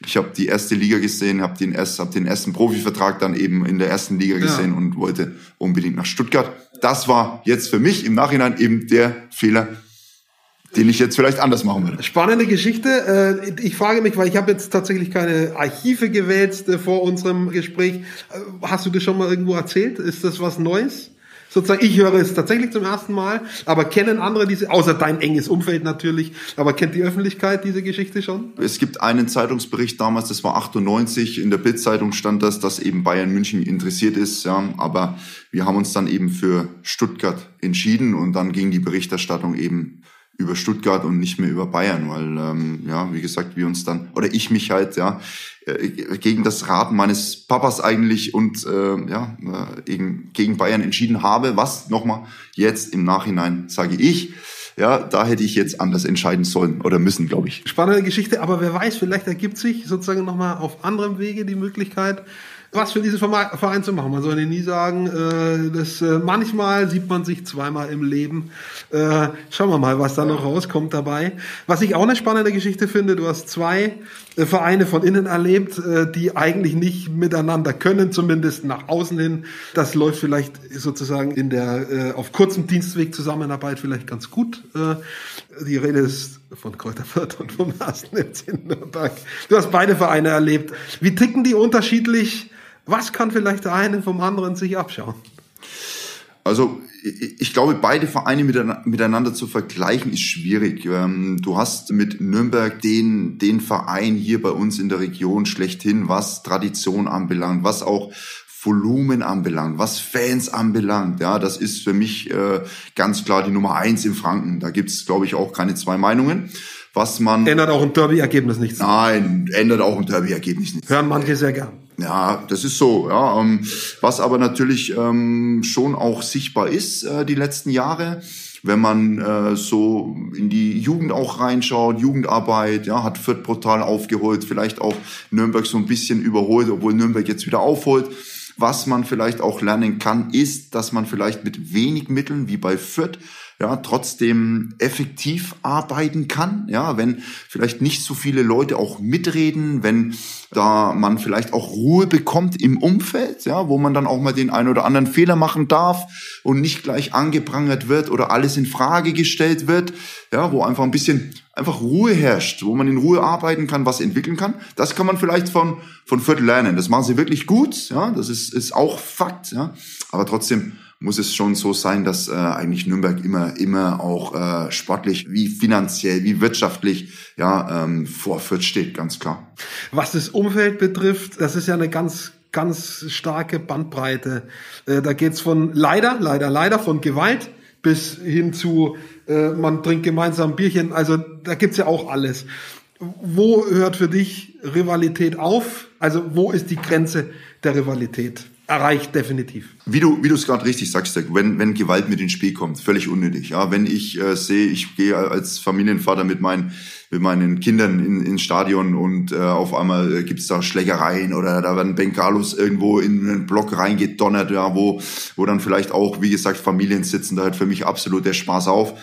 ich habe die erste Liga gesehen, habe den, erst, hab den ersten Profivertrag dann eben in der ersten Liga gesehen ja. und wollte unbedingt nach Stuttgart. Das war jetzt für mich im Nachhinein eben der Fehler, den ich jetzt vielleicht anders machen würde. Spannende Geschichte. Äh, ich frage mich, weil ich habe jetzt tatsächlich keine Archive gewälzt äh, vor unserem Gespräch. Äh, hast du das schon mal irgendwo erzählt? Ist das was Neues? sozusagen, ich höre es tatsächlich zum ersten Mal, aber kennen andere diese, außer dein enges Umfeld natürlich, aber kennt die Öffentlichkeit diese Geschichte schon? Es gibt einen Zeitungsbericht damals, das war 98, in der Bildzeitung stand das, dass eben Bayern München interessiert ist, ja, aber wir haben uns dann eben für Stuttgart entschieden und dann ging die Berichterstattung eben über Stuttgart und nicht mehr über Bayern, weil ähm, ja, wie gesagt, wir uns dann oder ich mich halt ja äh, gegen das Raten meines Papas eigentlich und äh, ja äh, gegen, gegen Bayern entschieden habe, was nochmal jetzt im Nachhinein sage ich, ja, da hätte ich jetzt anders entscheiden sollen oder müssen, glaube ich. Spannende Geschichte, aber wer weiß, vielleicht ergibt sich sozusagen nochmal auf anderem Wege die Möglichkeit, was für diesen Verein zu machen. Man soll nie sagen, äh, das, äh, manchmal sieht man sich zweimal im Leben. Äh, schauen wir mal, was da noch rauskommt dabei. Was ich auch eine spannende Geschichte finde, du hast zwei äh, Vereine von innen erlebt, äh, die eigentlich nicht miteinander können, zumindest nach außen hin. Das läuft vielleicht sozusagen in der äh, auf kurzem Dienstweg Zusammenarbeit vielleicht ganz gut. Die Rede ist von Kräuter und vom ersten in Nürnberg. Du hast beide Vereine erlebt. Wie ticken die unterschiedlich? Was kann vielleicht der eine vom anderen sich abschauen? Also ich glaube, beide Vereine miteinander zu vergleichen ist schwierig. Ähm, du hast mit Nürnberg den, den Verein hier bei uns in der Region schlechthin, was Tradition anbelangt, was auch Volumen anbelangt, was Fans anbelangt. Ja, das ist für mich äh, ganz klar die Nummer eins in Franken. Da gibt's, glaube ich, auch keine zwei Meinungen. Was man ändert auch ein Derby-Ergebnis nichts. Nein, ändert auch ein Derby-Ergebnis nichts. Hören manche sehr gern. Ja, das ist so. Ja, ähm, was aber natürlich ähm, schon auch sichtbar ist äh, die letzten Jahre, wenn man äh, so in die Jugend auch reinschaut, Jugendarbeit, ja, hat Fürth brutal aufgeholt, vielleicht auch Nürnberg so ein bisschen überholt, obwohl Nürnberg jetzt wieder aufholt. Was man vielleicht auch lernen kann, ist, dass man vielleicht mit wenig Mitteln, wie bei Fürth, ja, trotzdem effektiv arbeiten kann, ja, wenn vielleicht nicht so viele Leute auch mitreden, wenn da man vielleicht auch Ruhe bekommt im Umfeld, ja, wo man dann auch mal den einen oder anderen Fehler machen darf und nicht gleich angeprangert wird oder alles in Frage gestellt wird, ja, wo einfach ein bisschen einfach Ruhe herrscht, wo man in Ruhe arbeiten kann, was entwickeln kann. Das kann man vielleicht von von Viertel lernen. Das machen sie wirklich gut, ja, das ist ist auch Fakt, ja, aber trotzdem muss es schon so sein, dass äh, eigentlich Nürnberg immer immer auch äh, sportlich wie finanziell wie wirtschaftlich ja ähm, vor Fürth steht, ganz klar. Was das Umfeld betrifft, das ist ja eine ganz ganz starke Bandbreite. Äh, da geht's von leider leider leider von Gewalt bis hin zu äh, man trinkt gemeinsam Bierchen. Also da gibt's ja auch alles. Wo hört für dich Rivalität auf? Also wo ist die Grenze der Rivalität? Erreicht definitiv. Wie du wie du es gerade richtig sagst, wenn wenn Gewalt mit ins Spiel kommt, völlig unnötig. Ja, wenn ich äh, sehe, ich gehe als Familienvater mit meinen mit meinen Kindern in, ins Stadion und äh, auf einmal äh, gibt's da Schlägereien oder da werden Bengalos irgendwo in einen Block reingedonnert, ja, wo wo dann vielleicht auch wie gesagt Familien sitzen, da hört für mich absolut der Spaß auf.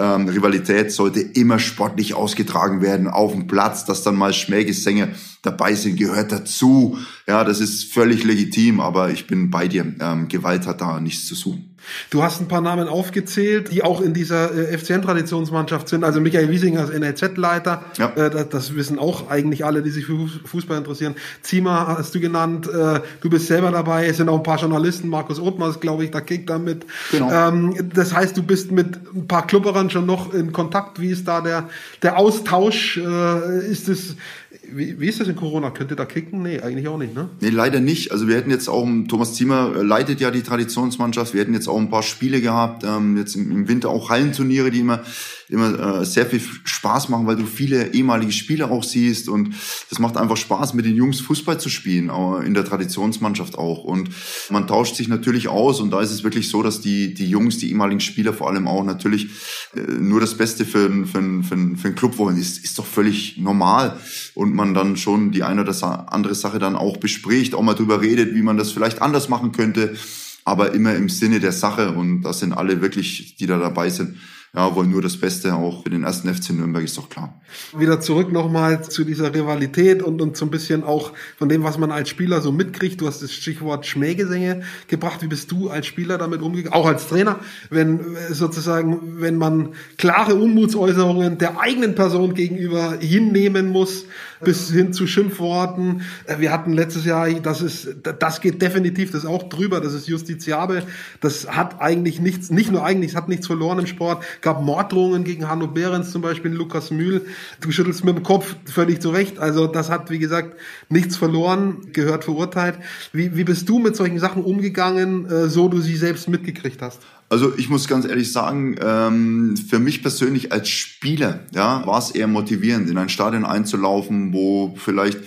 Ähm, Rivalität sollte immer sportlich ausgetragen werden auf dem Platz, dass dann mal Schmähgesänge dabei sind, gehört dazu. Ja, das ist völlig legitim, aber ich bin bei dir. Ähm, Gewalt hat da nichts zu suchen. Du hast ein paar Namen aufgezählt, die auch in dieser äh, FCN-Traditionsmannschaft sind. Also Michael Wiesinger als NLZ-Leiter. Ja. Äh, das, das, wissen auch eigentlich alle, die sich für Fußball interessieren. Zima hast du genannt. Äh, du bist selber dabei. Es sind auch ein paar Journalisten. Markus Othmars, glaube ich, da kickt damit. Genau. Ähm, das heißt, du bist mit ein paar Klubberern schon noch in Kontakt. Wie ist da der, der Austausch? Äh, ist es wie, wie ist das in Corona? Könnt ihr da kicken? Nee, eigentlich auch nicht, ne? Nee, leider nicht. Also wir hätten jetzt auch, Thomas Zimmer äh, leitet ja die Traditionsmannschaft, wir hätten jetzt auch ein paar Spiele gehabt, ähm, jetzt im, Winter auch Hallenturniere, die immer immer äh, sehr viel Spaß machen, weil du viele ehemalige Spieler auch siehst und das macht einfach Spaß, mit den Jungs Fußball zu spielen, in der Traditionsmannschaft auch. Und man tauscht sich natürlich aus und da ist es wirklich so, dass die, die Jungs, die ehemaligen Spieler vor allem auch natürlich äh, nur das Beste für, für, für, für einen Club wollen. Ist, ist doch völlig normal und man dann schon die eine oder andere Sache dann auch bespricht, auch mal drüber redet, wie man das vielleicht anders machen könnte aber immer im Sinne der Sache und das sind alle wirklich, die da dabei sind, ja, wollen nur das Beste auch für den ersten FC Nürnberg, ist doch klar. Wieder zurück nochmal zu dieser Rivalität und, und so ein bisschen auch von dem, was man als Spieler so mitkriegt. Du hast das Stichwort Schmähgesänge gebracht. Wie bist du als Spieler damit umgegangen? Auch als Trainer, wenn sozusagen, wenn man klare Unmutsäußerungen der eigenen Person gegenüber hinnehmen muss, bis hin zu Schimpfworten. Äh, wir hatten letztes Jahr, das ist, das geht definitiv, das ist auch drüber, das ist justiziabel. Das hat eigentlich nichts, nicht nur eigentlich, es hat nichts verloren im Sport. Gab Morddrohungen gegen Hanno Behrens, zum Beispiel Lukas Mühl. Du schüttelst mit dem Kopf völlig zurecht. Also das hat, wie gesagt, nichts verloren, gehört verurteilt. Wie, wie bist du mit solchen Sachen umgegangen, äh, so du sie selbst mitgekriegt hast? Also ich muss ganz ehrlich sagen, ähm, für mich persönlich als Spieler ja, war es eher motivierend, in ein Stadion einzulaufen, wo vielleicht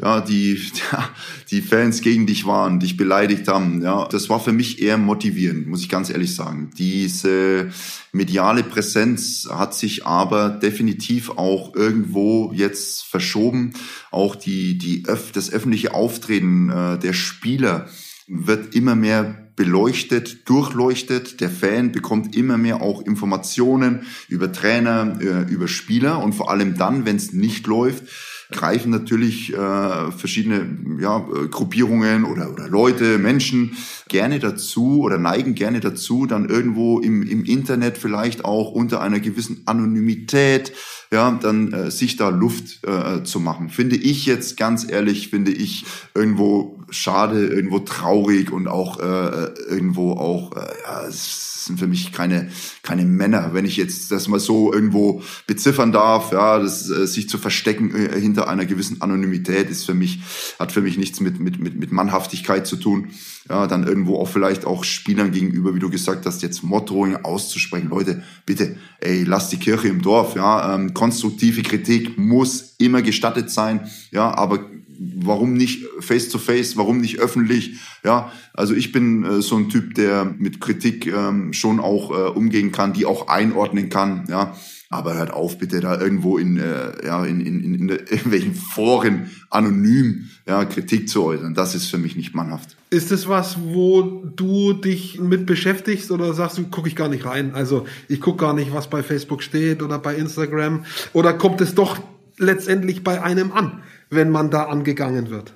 ja, die, die Fans gegen dich waren, dich beleidigt haben. Ja, das war für mich eher motivierend, muss ich ganz ehrlich sagen. Diese mediale Präsenz hat sich aber definitiv auch irgendwo jetzt verschoben. Auch die, die das öffentliche Auftreten äh, der Spieler wird immer mehr beleuchtet, durchleuchtet. Der Fan bekommt immer mehr auch Informationen über Trainer, äh, über Spieler und vor allem dann, wenn es nicht läuft, greifen natürlich äh, verschiedene ja, Gruppierungen oder, oder Leute, Menschen gerne dazu oder neigen gerne dazu, dann irgendwo im, im Internet vielleicht auch unter einer gewissen Anonymität ja, dann äh, sich da Luft äh, zu machen. Finde ich jetzt ganz ehrlich, finde ich irgendwo schade, irgendwo traurig und auch äh, irgendwo auch, äh, ja, es sind für mich keine, keine Männer, wenn ich jetzt das mal so irgendwo beziffern darf, ja, das, äh, sich zu verstecken äh, hinter einer gewissen Anonymität ist für mich, hat für mich nichts mit, mit, mit, mit Mannhaftigkeit zu tun. Ja, dann irgendwo auch vielleicht auch Spielern gegenüber, wie du gesagt hast, jetzt Morddrohungen auszusprechen. Leute, bitte, ey, lasst die Kirche im Dorf, ja, ähm, konstruktive Kritik muss immer gestattet sein, ja, aber warum nicht face to face, warum nicht öffentlich? Ja, also ich bin äh, so ein Typ, der mit Kritik ähm, schon auch äh, umgehen kann, die auch einordnen kann, ja. Aber hört auf, bitte da irgendwo in, äh, ja, in, in, in, in irgendwelchen Foren anonym ja, Kritik zu äußern. Das ist für mich nicht mannhaft. Ist das was, wo du dich mit beschäftigst oder sagst du, gucke ich gar nicht rein? Also ich gucke gar nicht, was bei Facebook steht oder bei Instagram. Oder kommt es doch letztendlich bei einem an? Wenn man da angegangen wird?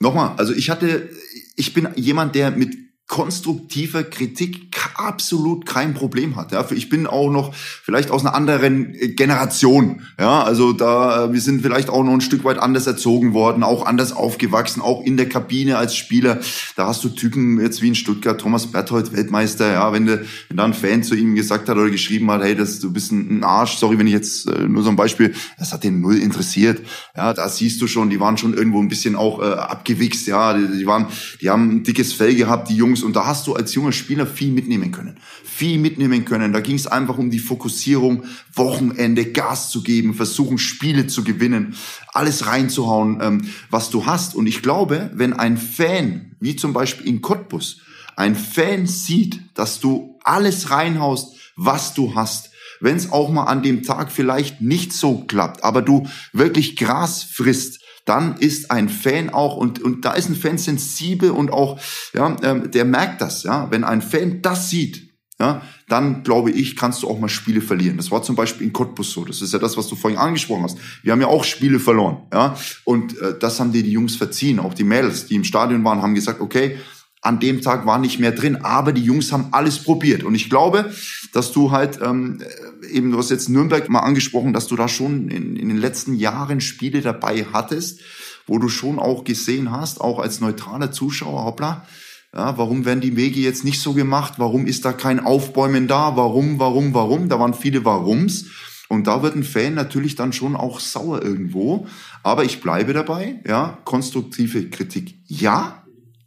Nochmal, also ich hatte, ich bin jemand, der mit konstruktiver Kritik absolut kein Problem hat. Ja, ich bin auch noch vielleicht aus einer anderen Generation. Ja, also da äh, wir sind vielleicht auch noch ein Stück weit anders erzogen worden, auch anders aufgewachsen, auch in der Kabine als Spieler. Da hast du Typen jetzt wie in Stuttgart, Thomas Berthold, Weltmeister. Ja, wenn, de, wenn da ein Fan zu ihm gesagt hat oder geschrieben hat, hey, das, du bist ein Arsch. Sorry, wenn ich jetzt äh, nur so ein Beispiel. Das hat den null interessiert. Ja, da siehst du schon, die waren schon irgendwo ein bisschen auch äh, abgewichst. Ja, die, die waren, die haben ein dickes Fell gehabt, die Jungs, und da hast du als junger Spieler viel mitnehmen mitnehmen können. Viel mitnehmen können. Da ging es einfach um die Fokussierung, Wochenende Gas zu geben, versuchen Spiele zu gewinnen, alles reinzuhauen, ähm, was du hast. Und ich glaube, wenn ein Fan, wie zum Beispiel in Cottbus, ein Fan sieht, dass du alles reinhaust, was du hast, wenn es auch mal an dem Tag vielleicht nicht so klappt, aber du wirklich Gras frisst, dann ist ein Fan auch, und, und da ist ein Fan sensibel und auch, ja, ähm, der merkt das, ja. Wenn ein Fan das sieht, ja, dann glaube ich, kannst du auch mal Spiele verlieren. Das war zum Beispiel in Cottbus so. Das ist ja das, was du vorhin angesprochen hast. Wir haben ja auch Spiele verloren, ja. Und äh, das haben dir die Jungs verziehen. Auch die Mädels, die im Stadion waren, haben gesagt, okay, an dem Tag war nicht mehr drin, aber die Jungs haben alles probiert. Und ich glaube, dass du halt, ähm, eben, du hast jetzt Nürnberg mal angesprochen, dass du da schon in, in den letzten Jahren Spiele dabei hattest, wo du schon auch gesehen hast, auch als neutraler Zuschauer, hoppla, ja, warum werden die Wege jetzt nicht so gemacht? Warum ist da kein Aufbäumen da? Warum, warum, warum? Da waren viele Warums. Und da wird ein Fan natürlich dann schon auch sauer irgendwo. Aber ich bleibe dabei, ja, konstruktive Kritik ja,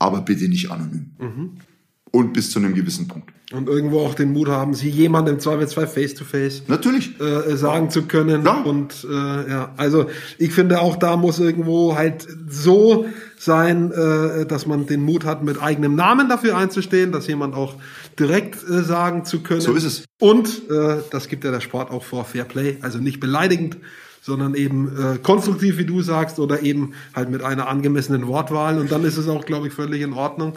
aber bitte nicht anonym. Mhm. Und bis zu einem gewissen Punkt. Und irgendwo auch den Mut haben, sie jemandem im Zweifelsfall face to face natürlich äh, sagen zu können. Ja. Und äh, ja, also ich finde auch da muss irgendwo halt so sein, äh, dass man den Mut hat, mit eigenem Namen dafür einzustehen, dass jemand auch direkt äh, sagen zu können. So ist es. Und äh, das gibt ja der Sport auch vor Fair Play, also nicht beleidigend, sondern eben äh, konstruktiv, wie du sagst, oder eben halt mit einer angemessenen Wortwahl. Und dann ist es auch, glaube ich, völlig in Ordnung.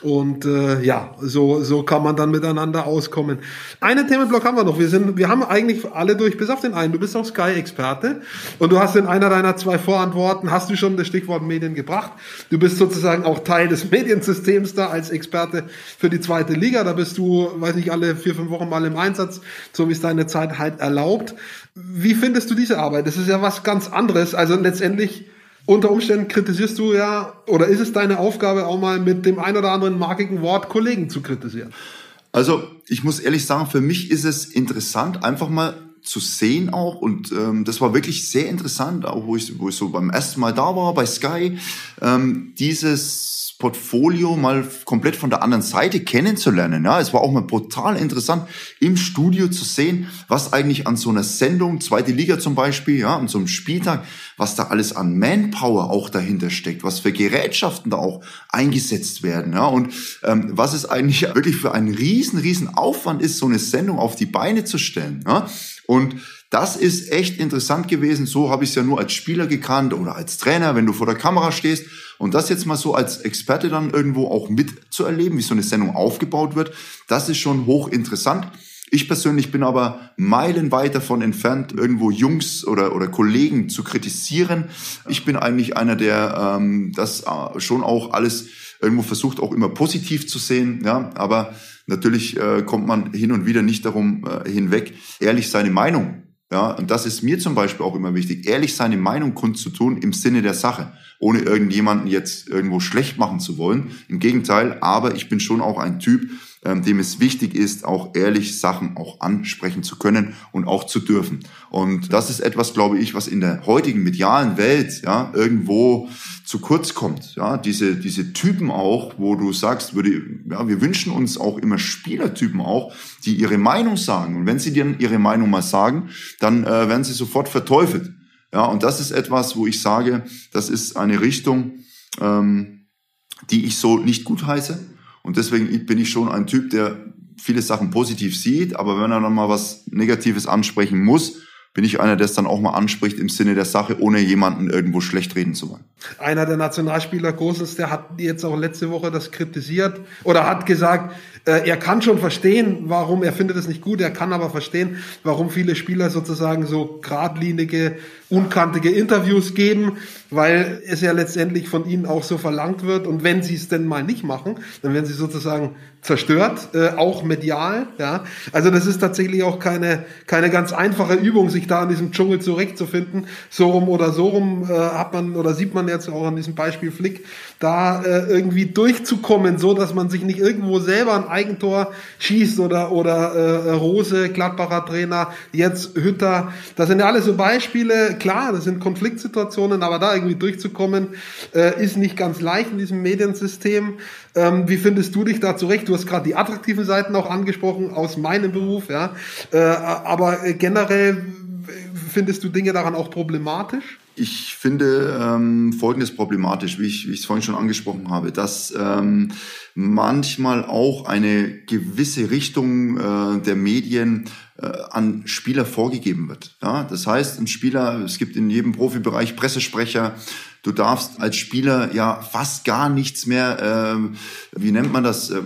Und äh, ja, so, so kann man dann miteinander auskommen. Einen Themenblock haben wir noch. Wir, sind, wir haben eigentlich alle durch, bis auf den einen. Du bist auch Sky-Experte und du hast in einer deiner zwei Vorantworten, hast du schon das Stichwort Medien gebracht. Du bist sozusagen auch Teil des Mediensystems da als Experte für die zweite Liga. Da bist du, weiß nicht, alle vier, fünf Wochen mal im Einsatz, so wie es deine Zeit halt erlaubt. Wie findest du diese Arbeit? Das ist ja was ganz anderes. Also letztendlich unter Umständen kritisierst du ja, oder ist es deine Aufgabe auch mal mit dem ein oder anderen markigen Wort Kollegen zu kritisieren? Also ich muss ehrlich sagen, für mich ist es interessant, einfach mal zu sehen auch und ähm, das war wirklich sehr interessant, auch wo ich, wo ich so beim ersten Mal da war bei Sky, ähm, dieses Portfolio mal komplett von der anderen Seite kennenzulernen. Ja, es war auch mal brutal interessant, im Studio zu sehen, was eigentlich an so einer Sendung, zweite Liga zum Beispiel, ja, an so einem Spieltag, was da alles an Manpower auch dahinter steckt, was für Gerätschaften da auch eingesetzt werden, ja, und ähm, was es eigentlich wirklich für einen riesen, riesen Aufwand ist, so eine Sendung auf die Beine zu stellen, ja, und das ist echt interessant gewesen. So habe ich es ja nur als Spieler gekannt oder als Trainer, wenn du vor der Kamera stehst. Und das jetzt mal so als Experte dann irgendwo auch mitzuerleben, wie so eine Sendung aufgebaut wird, das ist schon hochinteressant. Ich persönlich bin aber meilenweit davon entfernt, irgendwo Jungs oder, oder Kollegen zu kritisieren. Ich bin eigentlich einer, der ähm, das äh, schon auch alles irgendwo versucht, auch immer positiv zu sehen. Ja, aber natürlich äh, kommt man hin und wieder nicht darum äh, hinweg, ehrlich seine Meinung ja, und das ist mir zum Beispiel auch immer wichtig, ehrlich seine Meinung kundzutun im Sinne der Sache, ohne irgendjemanden jetzt irgendwo schlecht machen zu wollen. Im Gegenteil, aber ich bin schon auch ein Typ, ähm, dem es wichtig ist, auch ehrlich Sachen auch ansprechen zu können und auch zu dürfen. Und das ist etwas, glaube ich, was in der heutigen medialen Welt ja irgendwo zu kurz kommt. Ja, diese diese Typen auch, wo du sagst, würde ja, wir wünschen uns auch immer Spielertypen auch, die ihre Meinung sagen. Und wenn sie dir ihre Meinung mal sagen, dann äh, werden sie sofort verteufelt. Ja, und das ist etwas, wo ich sage, das ist eine Richtung, ähm, die ich so nicht gut heiße und deswegen bin ich schon ein Typ, der viele Sachen positiv sieht, aber wenn er dann mal was Negatives ansprechen muss, bin ich einer, der es dann auch mal anspricht im Sinne der Sache, ohne jemanden irgendwo schlecht reden zu wollen. Einer der Nationalspieler Großes, der hat jetzt auch letzte Woche das kritisiert oder hat gesagt, er kann schon verstehen, warum, er findet es nicht gut, er kann aber verstehen, warum viele Spieler sozusagen so geradlinige, unkantige Interviews geben, weil es ja letztendlich von ihnen auch so verlangt wird. Und wenn sie es denn mal nicht machen, dann werden sie sozusagen zerstört, äh, auch medial. Ja, also das ist tatsächlich auch keine keine ganz einfache Übung, sich da in diesem Dschungel zurechtzufinden. So rum oder so rum äh, hat man oder sieht man jetzt auch an diesem Beispiel Flick, da äh, irgendwie durchzukommen, so dass man sich nicht irgendwo selber ein Eigentor schießt oder oder äh, Rose, Gladbacher Trainer, jetzt Hütter. Das sind ja alles so Beispiele. Klar, das sind Konfliktsituationen, aber da irgendwie durchzukommen, äh, ist nicht ganz leicht in diesem Mediensystem. Ähm, wie findest du dich da zurecht? Du hast gerade die attraktiven Seiten auch angesprochen aus meinem Beruf, ja. Äh, aber generell findest du Dinge daran auch problematisch? Ich finde ähm, Folgendes problematisch, wie ich, es vorhin schon angesprochen habe, dass ähm, manchmal auch eine gewisse Richtung äh, der Medien äh, an Spieler vorgegeben wird. Ja, das heißt, ein Spieler, es gibt in jedem Profibereich Pressesprecher, du darfst als Spieler ja fast gar nichts mehr, äh, wie nennt man das, äh,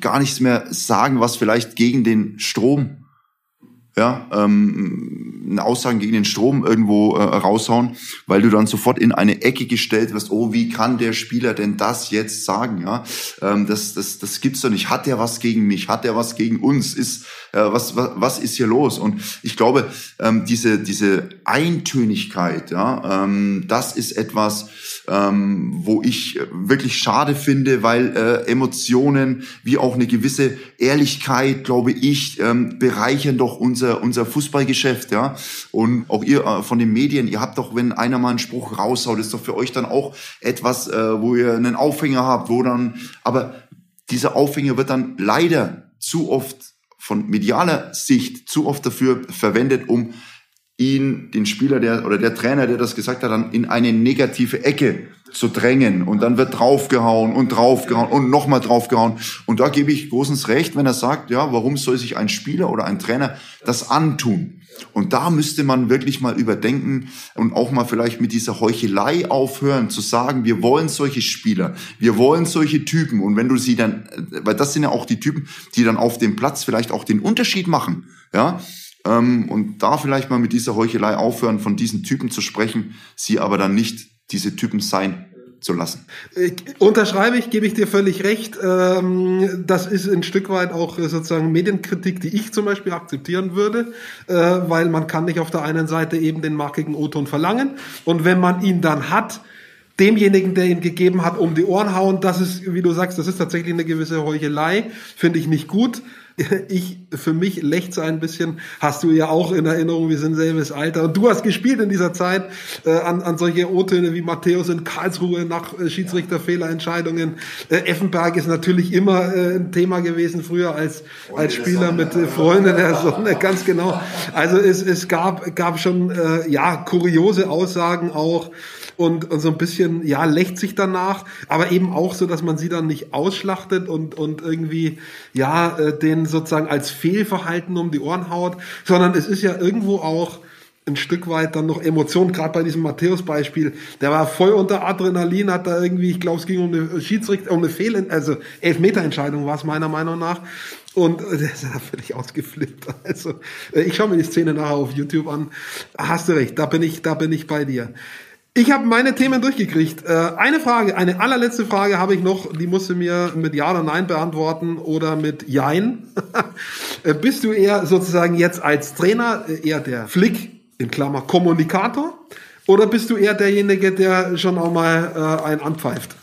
gar nichts mehr sagen, was vielleicht gegen den Strom ja, ähm, eine Aussagen gegen den Strom irgendwo äh, raushauen, weil du dann sofort in eine Ecke gestellt wirst, oh, wie kann der Spieler denn das jetzt sagen? Ja, ähm, das, das, das gibt's doch nicht. Hat der was gegen mich? Hat der was gegen uns? Ist äh, was, was, was ist hier los? Und ich glaube, ähm, diese, diese Eintönigkeit, ja, ähm, das ist etwas, ähm, wo ich wirklich schade finde, weil äh, Emotionen wie auch eine gewisse Ehrlichkeit, glaube ich, ähm, bereichern doch unser unser Fußballgeschäft, ja. Und auch ihr äh, von den Medien, ihr habt doch, wenn einer mal einen Spruch raushaut, ist doch für euch dann auch etwas, äh, wo ihr einen Aufhänger habt, wo dann, aber dieser Aufhänger wird dann leider zu oft von medialer Sicht zu oft dafür verwendet, um ihn, den Spieler, der oder der Trainer, der das gesagt hat, dann in eine negative Ecke zu drängen und dann wird draufgehauen und draufgehauen und nochmal draufgehauen. Und da gebe ich Großens recht, wenn er sagt, ja, warum soll sich ein Spieler oder ein Trainer das antun? Und da müsste man wirklich mal überdenken und auch mal vielleicht mit dieser Heuchelei aufhören, zu sagen, wir wollen solche Spieler, wir wollen solche Typen. Und wenn du sie dann, weil das sind ja auch die Typen, die dann auf dem Platz vielleicht auch den Unterschied machen, ja, ähm, und da vielleicht mal mit dieser Heuchelei aufhören, von diesen Typen zu sprechen, sie aber dann nicht diese Typen sein zu lassen. Unterschreibe ich, gebe ich dir völlig recht. Ähm, das ist ein Stück weit auch sozusagen Medienkritik, die ich zum Beispiel akzeptieren würde, äh, weil man kann nicht auf der einen Seite eben den markigen O-Ton verlangen und wenn man ihn dann hat, demjenigen, der ihn gegeben hat, um die Ohren hauen, das ist, wie du sagst, das ist tatsächlich eine gewisse Heuchelei, finde ich nicht gut. Ich, für mich lächzt ein bisschen, hast du ja auch in Erinnerung, wir sind selbes Alter. Und du hast gespielt in dieser Zeit äh, an, an solche O-Töne wie Matthäus in Karlsruhe nach äh, Schiedsrichterfehlerentscheidungen. Äh, Effenberg ist natürlich immer äh, ein Thema gewesen früher als, als Spieler mit äh, Freunden der Sonne, ganz genau. Also es, es gab, gab schon äh, ja kuriose Aussagen auch und, und so ein bisschen, ja, lächt sich danach, aber eben auch so, dass man sie dann nicht ausschlachtet und, und irgendwie, ja, äh, den sozusagen als Fehlverhalten um die Ohren haut, sondern es ist ja irgendwo auch ein Stück weit dann noch Emotionen, gerade bei diesem Matthäus-Beispiel, der war voll unter Adrenalin, hat da irgendwie, ich glaube, es ging um eine Schiedsrichter, um eine Fehl, also Elfmeterentscheidung war es meiner Meinung nach. Und äh, der ist da völlig ausgeflippt. Also, äh, ich schaue mir die Szene nachher auf YouTube an. Hast du recht, da bin ich, da bin ich bei dir. Ich habe meine Themen durchgekriegt. Äh, eine Frage, eine allerletzte Frage habe ich noch, die musst du mir mit Ja oder Nein beantworten oder mit Jein. Äh, bist du eher sozusagen jetzt als Trainer äh, eher der Flick, in Klammer Kommunikator, oder bist du eher derjenige, der schon auch mal einen anpfeift?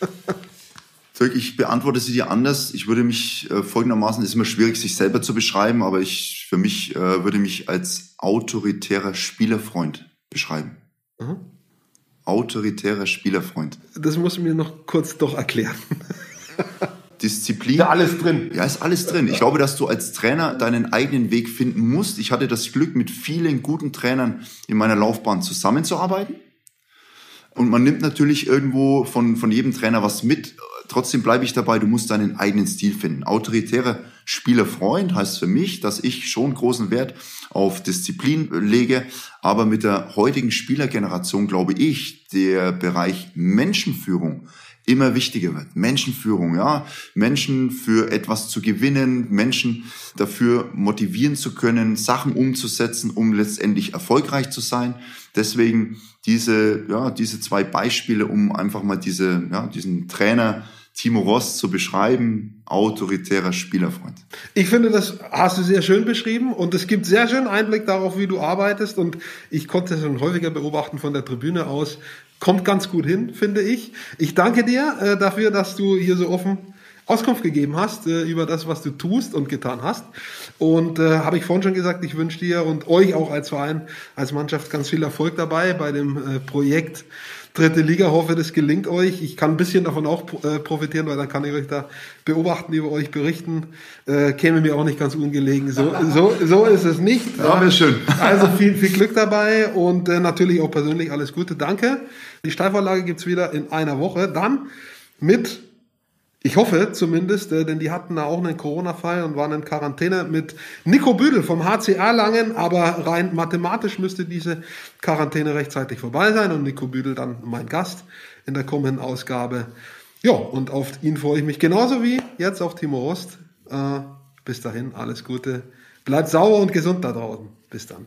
ich beantworte sie dir anders. Ich würde mich äh, folgendermaßen, es ist immer schwierig, sich selber zu beschreiben, aber ich für mich äh, würde mich als autoritärer Spielerfreund beschreiben. Mhm autoritärer Spielerfreund. Das muss mir noch kurz doch erklären. Disziplin. Ja, alles drin. Ja, ist alles drin. Ich glaube, dass du als Trainer deinen eigenen Weg finden musst. Ich hatte das Glück, mit vielen guten Trainern in meiner Laufbahn zusammenzuarbeiten. Und man nimmt natürlich irgendwo von, von jedem Trainer was mit. Trotzdem bleibe ich dabei, du musst deinen eigenen Stil finden. Autoritärer Spielerfreund heißt für mich, dass ich schon großen Wert auf Disziplin lege. Aber mit der heutigen Spielergeneration glaube ich, der Bereich Menschenführung immer wichtiger wird. Menschenführung, ja. Menschen für etwas zu gewinnen, Menschen dafür motivieren zu können, Sachen umzusetzen, um letztendlich erfolgreich zu sein. Deswegen diese, ja, diese zwei Beispiele, um einfach mal diese, ja, diesen Trainer Timo Ross zu beschreiben, autoritärer Spielerfreund. Ich finde, das hast du sehr schön beschrieben und es gibt sehr schön Einblick darauf, wie du arbeitest und ich konnte es schon häufiger beobachten von der Tribüne aus. Kommt ganz gut hin, finde ich. Ich danke dir äh, dafür, dass du hier so offen Auskunft gegeben hast äh, über das, was du tust und getan hast. Und äh, habe ich vorhin schon gesagt, ich wünsche dir und euch auch als Verein, als Mannschaft ganz viel Erfolg dabei bei dem äh, Projekt dritte Liga. Hoffe, das gelingt euch. Ich kann ein bisschen davon auch äh, profitieren, weil dann kann ich euch da beobachten, über euch berichten. Äh, käme mir auch nicht ganz ungelegen. So, so, so ist es nicht. Ja, wäre schön. Also viel, viel Glück dabei und äh, natürlich auch persönlich alles Gute. Danke. Die Steilvorlage gibt's wieder in einer Woche. Dann mit ich hoffe zumindest, äh, denn die hatten da auch einen Corona-Fall und waren in Quarantäne mit Nico Büdel vom HCA Langen, aber rein mathematisch müsste diese Quarantäne rechtzeitig vorbei sein und Nico Büdel dann mein Gast in der kommenden Ausgabe. Ja, und auf ihn freue ich mich genauso wie jetzt auf Timo Rost. Äh, bis dahin, alles Gute. Bleibt sauber und gesund da draußen. Bis dann.